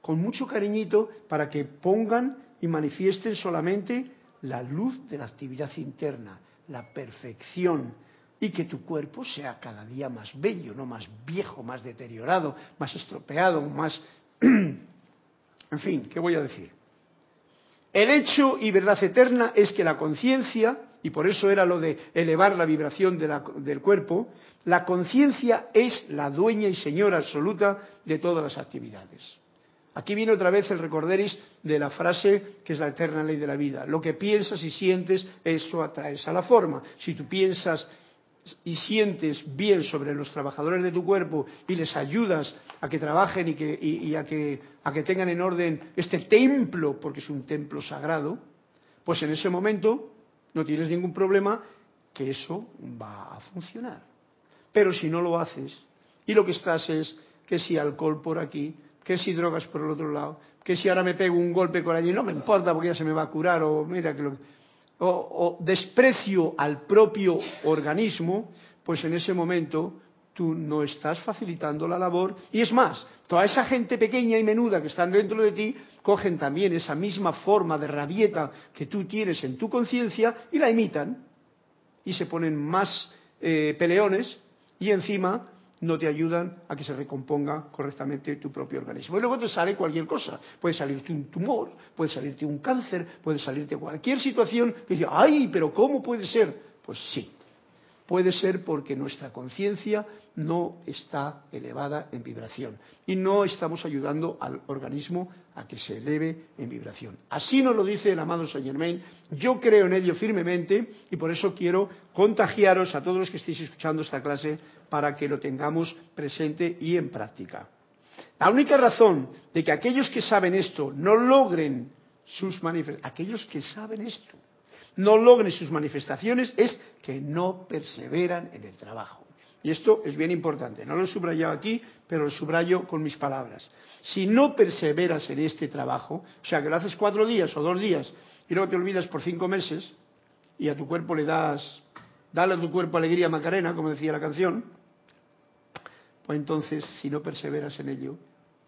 con mucho cariñito para que pongan y manifiesten solamente la luz de la actividad interna, la perfección, y que tu cuerpo sea cada día más bello, no más viejo, más deteriorado, más estropeado, más *clears throat* En fin, ¿qué voy a decir? El hecho y verdad eterna es que la conciencia, y por eso era lo de elevar la vibración del cuerpo, la conciencia es la dueña y señora absoluta de todas las actividades. Aquí viene otra vez el recorderis de la frase que es la eterna ley de la vida. Lo que piensas y sientes, eso atraes a la forma. Si tú piensas y sientes bien sobre los trabajadores de tu cuerpo y les ayudas a que trabajen y, a que tengan en orden este templo, porque es un templo sagrado, pues en ese momento no tienes ningún problema que eso va a funcionar. Pero si no lo haces y lo que estás es que si alcohol por aquí, que si drogas por el otro lado, que si ahora me pego un golpe por allí, no me importa porque ya se me va a curar o mira que lo o, desprecio al propio organismo, pues en ese momento tú no estás facilitando la labor. Y es más, toda esa gente pequeña y menuda que están dentro de ti cogen también esa misma forma de rabieta que tú tienes en tu conciencia y la imitan. Y se ponen más eh, peleones y encima no te ayudan a que se recomponga correctamente tu propio organismo. Y luego te sale cualquier cosa. Puede salirte un tumor, puede salirte un cáncer, puede salirte cualquier situación que diga, ay, pero ¿cómo puede ser? Pues sí, Puede ser porque nuestra conciencia no está elevada en vibración y no estamos ayudando al organismo a que se eleve en vibración. Así nos lo dice el amado Saint Germain. Yo creo en ello firmemente y por eso quiero contagiaros a todos los que estéis escuchando esta clase para que lo tengamos presente y en práctica. La única razón de que aquellos que saben esto no logren sus manifestaciones, aquellos que saben esto, no logren sus manifestaciones es que no perseveran en el trabajo. Y esto es bien importante. No lo he subrayado aquí, pero lo subrayo con mis palabras. Si no perseveras en este trabajo, o sea, que lo haces cuatro días o dos días y luego te olvidas por cinco meses y a tu cuerpo le das, dale a tu cuerpo alegría Macarena, como decía la canción, pues entonces, si no perseveras en ello,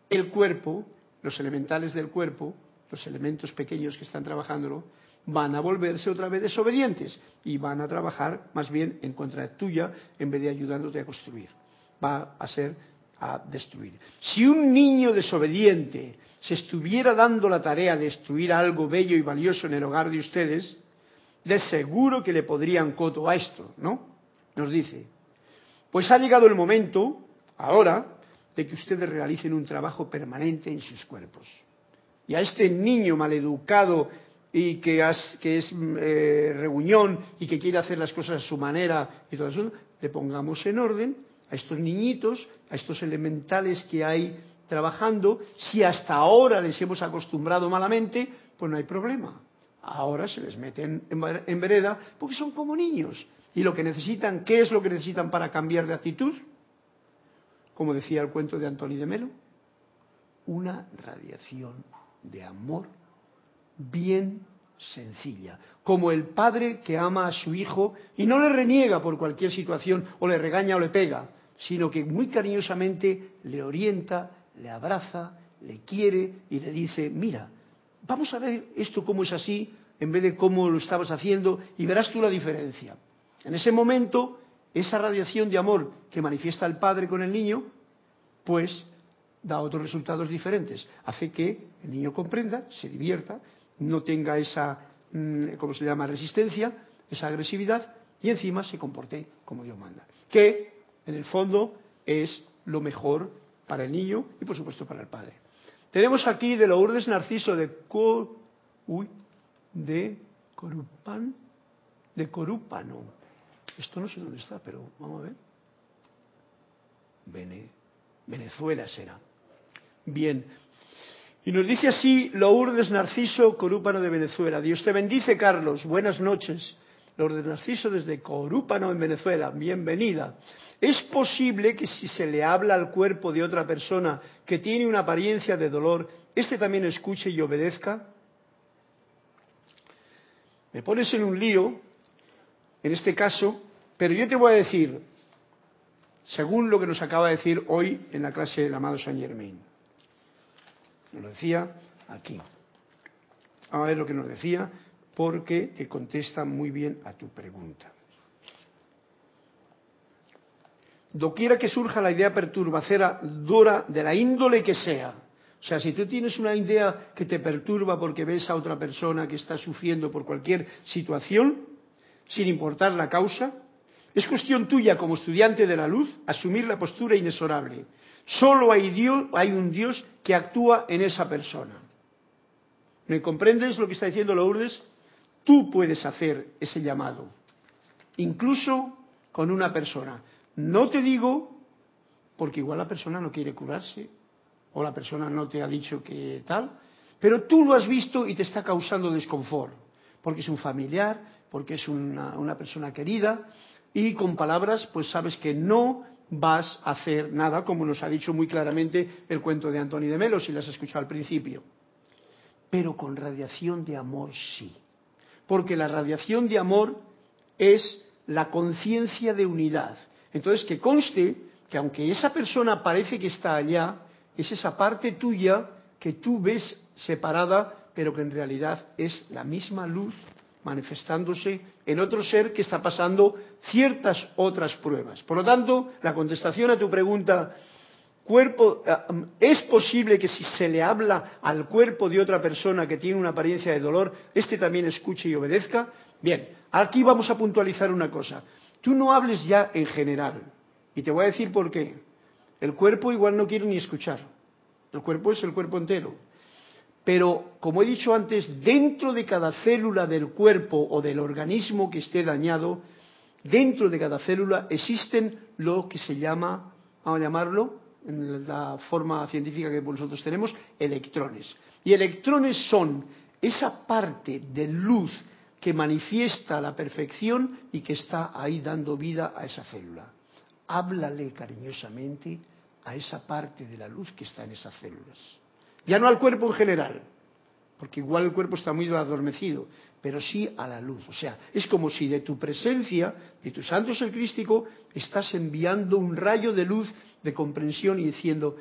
el cuerpo, los elementales del cuerpo, los elementos pequeños que están trabajándolo, van a volverse otra vez desobedientes y van a trabajar más bien en contra tuya en vez de ayudándote a construir. Va a ser a destruir. Si un niño desobediente se estuviera dando la tarea de destruir algo bello y valioso en el hogar de ustedes, de seguro que le podrían coto a esto, ¿no? Nos dice, pues ha llegado el momento, ahora, de que ustedes realicen un trabajo permanente en sus cuerpos. Y a este niño maleducado y que, es eh, reunión y que quiere hacer las cosas a su manera y todo eso, le pongamos en orden a estos niñitos, a estos elementales que hay trabajando. Si hasta ahora les hemos acostumbrado malamente, pues no hay problema. Ahora se les mete en, en vereda porque son como niños. Y lo que necesitan, ¿qué es lo que necesitan para cambiar de actitud? Como decía el cuento de Antoni de Melo, una radiación de amor bien sencilla, como el padre que ama a su hijo y no le reniega por cualquier situación o le regaña o le pega, sino que muy cariñosamente le orienta, le abraza, le quiere y le dice, mira, vamos a ver esto cómo es así en vez de cómo lo estabas haciendo y verás tú la diferencia. En ese momento, esa radiación de amor que manifiesta el padre con el niño, pues da otros resultados diferentes. Hace que el niño comprenda, se divierta, no tenga esa, mm, ¿cómo se llama?, resistencia, esa agresividad, y encima se comporte como Dios manda. Que, en el fondo, es lo mejor para el niño y, por supuesto, para el padre. Tenemos aquí de Lourdes Narciso de, Uy, de Corupan, de Corúpano. Esto no sé dónde está, pero vamos a ver. Venezuela será. Bien, y nos dice así Lourdes Narciso, Corúpano de Venezuela. Dios te bendice, Carlos. Buenas noches. Lourdes Narciso desde Corúpano, en Venezuela. Bienvenida. ¿Es posible que si se le habla al cuerpo de otra persona que tiene una apariencia de dolor, éste también escuche y obedezca? Me pones en un lío, en este caso, pero yo te voy a decir, según lo que nos acaba de decir hoy en la clase del amado Saint Germain. Nos lo decía aquí. Vamos a ver lo que nos decía porque te contesta muy bien a tu pregunta. Doquiera que surja la idea perturbadora de la índole que sea, o sea, si tú tienes una idea que te perturba porque ves a otra persona que está sufriendo por cualquier situación, sin importar la causa, es cuestión tuya como estudiante de la luz asumir la postura inexorable Solo hay, Dios, hay un Dios que actúa en esa persona. ¿Me comprendes lo que está diciendo Lourdes? Tú puedes hacer ese llamado, incluso con una persona. No te digo, porque igual la persona no quiere curarse, o la persona no te ha dicho que tal, pero tú lo has visto y te está causando desconfort, porque es un familiar, porque es una, una persona querida, y con palabras pues sabes que no vas a hacer nada, como nos ha dicho muy claramente el cuento de Antoni de Melo, si las has escuchado al principio. Pero con radiación de amor sí. Porque la radiación de amor es la conciencia de unidad. Entonces, que conste que aunque esa persona parece que está allá, es esa parte tuya que tú ves separada, pero que en realidad es la misma luz manifestándose en otro ser que está pasando ciertas otras pruebas. Por lo tanto, la contestación a tu pregunta, cuerpo, eh, ¿es posible que si se le habla al cuerpo de otra persona que tiene una apariencia de dolor, éste también escuche y obedezca? Bien, aquí vamos a puntualizar una cosa. Tú no hables ya en general. Y te voy a decir por qué. El cuerpo igual no quiere ni escuchar. El cuerpo es el cuerpo entero. Pero, como he dicho antes, dentro de cada célula del cuerpo o del organismo que esté dañado, dentro de cada célula existen lo que se llama, vamos a llamarlo, en la forma científica que nosotros tenemos, electrones. Y electrones son esa parte de luz que manifiesta la perfección y que está ahí dando vida a esa célula. Háblale cariñosamente a esa parte de la luz que está en esas células. Ya no al cuerpo en general, porque igual el cuerpo está muy adormecido, pero sí a la luz. O sea, es como si de tu presencia, de tu santo ser crístico, estás enviando un rayo de luz, de comprensión y diciendo,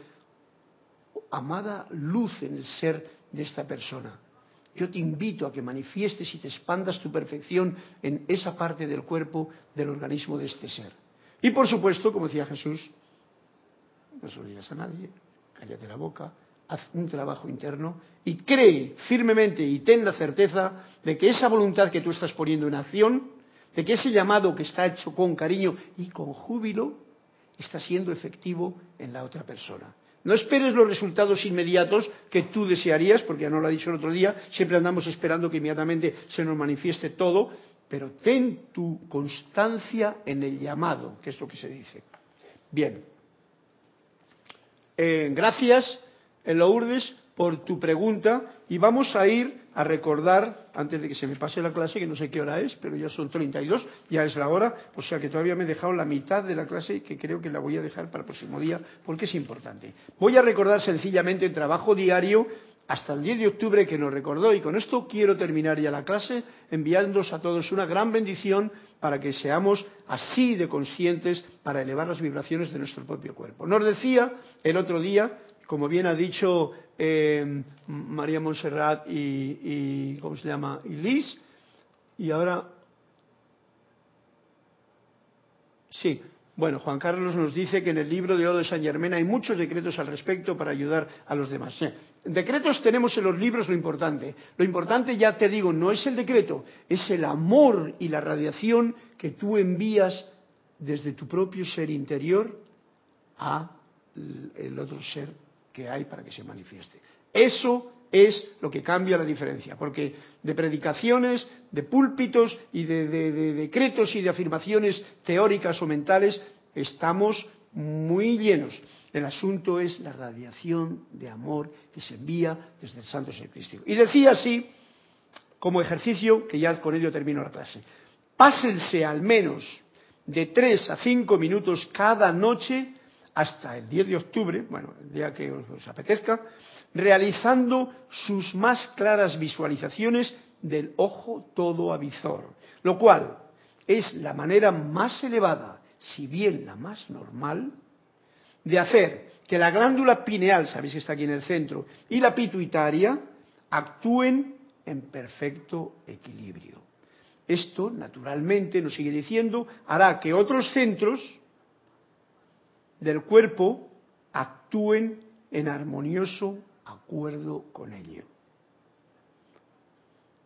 amada luz en el ser de esta persona. Yo te invito a que manifiestes y te expandas tu perfección en esa parte del cuerpo, del organismo de este ser. Y por supuesto, como decía Jesús, no se a nadie, cállate la boca, haz un trabajo interno y cree firmemente y ten la certeza de que esa voluntad que tú estás poniendo en acción, de que ese llamado que está hecho con cariño y con júbilo, está siendo efectivo en la otra persona. No esperes los resultados inmediatos que tú desearías, porque ya no lo ha dicho el otro día, siempre andamos esperando que inmediatamente se nos manifieste todo, pero ten tu constancia en el llamado, que es lo que se dice. Bien, eh, gracias, Lourdes, por tu pregunta y vamos a ir a recordar, antes de que se me pase la clase, que no sé qué hora es, pero ya son 32, ya es la hora, o sea que todavía me he dejado la mitad de la clase que creo que la voy a dejar para el próximo día porque es importante. Voy a recordar sencillamente el trabajo diario hasta el 10 de octubre que nos recordó y con esto quiero terminar ya la clase enviándoos a todos una gran bendición para que seamos así de conscientes para elevar las vibraciones de nuestro propio cuerpo. Nos decía el otro día, como bien ha dicho eh, María Montserrat y, y, ¿cómo se llama? Y Liz, y ahora, sí, bueno, Juan Carlos nos dice que en el libro de Oro de San Germán hay muchos decretos al respecto para ayudar a los demás. Decretos tenemos en los libros lo importante. Lo importante, ya te digo, no es el decreto, es el amor y la radiación que tú envías desde tu propio ser interior a el otro ser que hay para que se manifieste. Eso es lo que cambia la diferencia, porque de predicaciones, de púlpitos y de, decretos y de afirmaciones teóricas o mentales estamos muy llenos. El asunto es la radiación de amor que se envía desde el Santo Cristo. Y decía así, como ejercicio, que ya con ello termino la clase, pásense al menos de tres a cinco minutos cada noche hasta el 10 de octubre, bueno, el día que os apetezca, realizando sus más claras visualizaciones del ojo todo avizor, lo cual es la manera más elevada, si bien la más normal, de hacer que la glándula pineal, sabéis que está aquí en el centro, y la pituitaria actúen en perfecto equilibrio. Esto, naturalmente, nos sigue diciendo, hará que otros centros del cuerpo actúen en armonioso acuerdo con ello.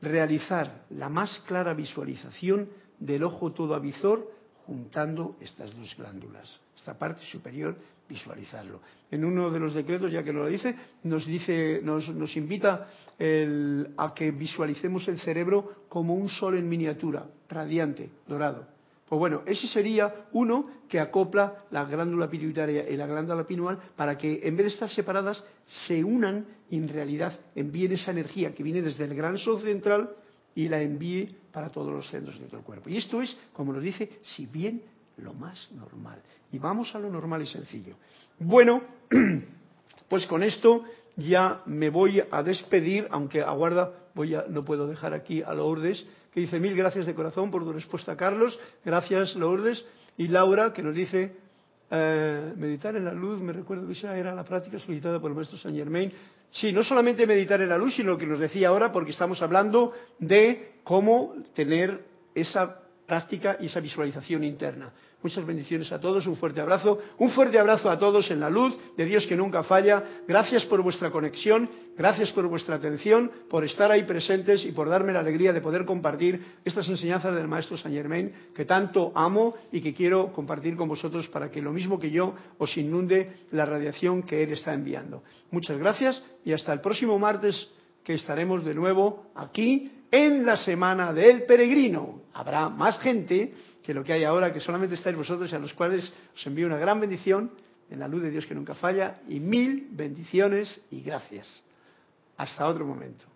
Realizar la más clara visualización del ojo todo avizor juntando estas dos glándulas. Esta parte superior, visualizarlo. En uno de los decretos, ya que lo dice, nos dice, nos, nos invita a que visualicemos el cerebro como un sol en miniatura, radiante, dorado. Pues bueno, ese sería uno que acopla la glándula pituitaria y la glándula pineal para que en vez de estar separadas se unan y en realidad envíen esa energía que viene desde el gran sol central y la envíe para todos los centros de todo el cuerpo. Y esto es, como nos dice, si bien lo más normal. Y vamos a lo normal y sencillo. Bueno, *clears throat* pues con esto ya me voy a despedir, aunque aguarda, voy no puedo dejar aquí a Lourdes, que dice mil gracias de corazón por tu respuesta, Carlos. Gracias, Lourdes. Y Laura, que nos dice, Eh, meditar en la luz, me recuerdo que esa era la práctica solicitada por el maestro Saint Germain. Sí, no solamente meditar en la luz, sino lo que nos decía ahora, porque estamos hablando de cómo tener esa práctica y esa visualización interna. Muchas bendiciones a todos, un fuerte abrazo, un fuerte abrazo a todos en la luz de Dios que nunca falla. Gracias por vuestra conexión, gracias por vuestra atención, por estar ahí presentes y por darme la alegría de poder compartir estas enseñanzas del maestro Saint Germain que tanto amo y que quiero compartir con vosotros para que lo mismo que yo os inunde la radiación que él está enviando. Muchas gracias y hasta el próximo martes que estaremos de nuevo aquí en la semana del peregrino. Habrá más gente que lo que hay ahora, que solamente estáis vosotros y a los cuales os envío una gran bendición en la luz de Dios que nunca falla y mil bendiciones y gracias. Hasta otro momento.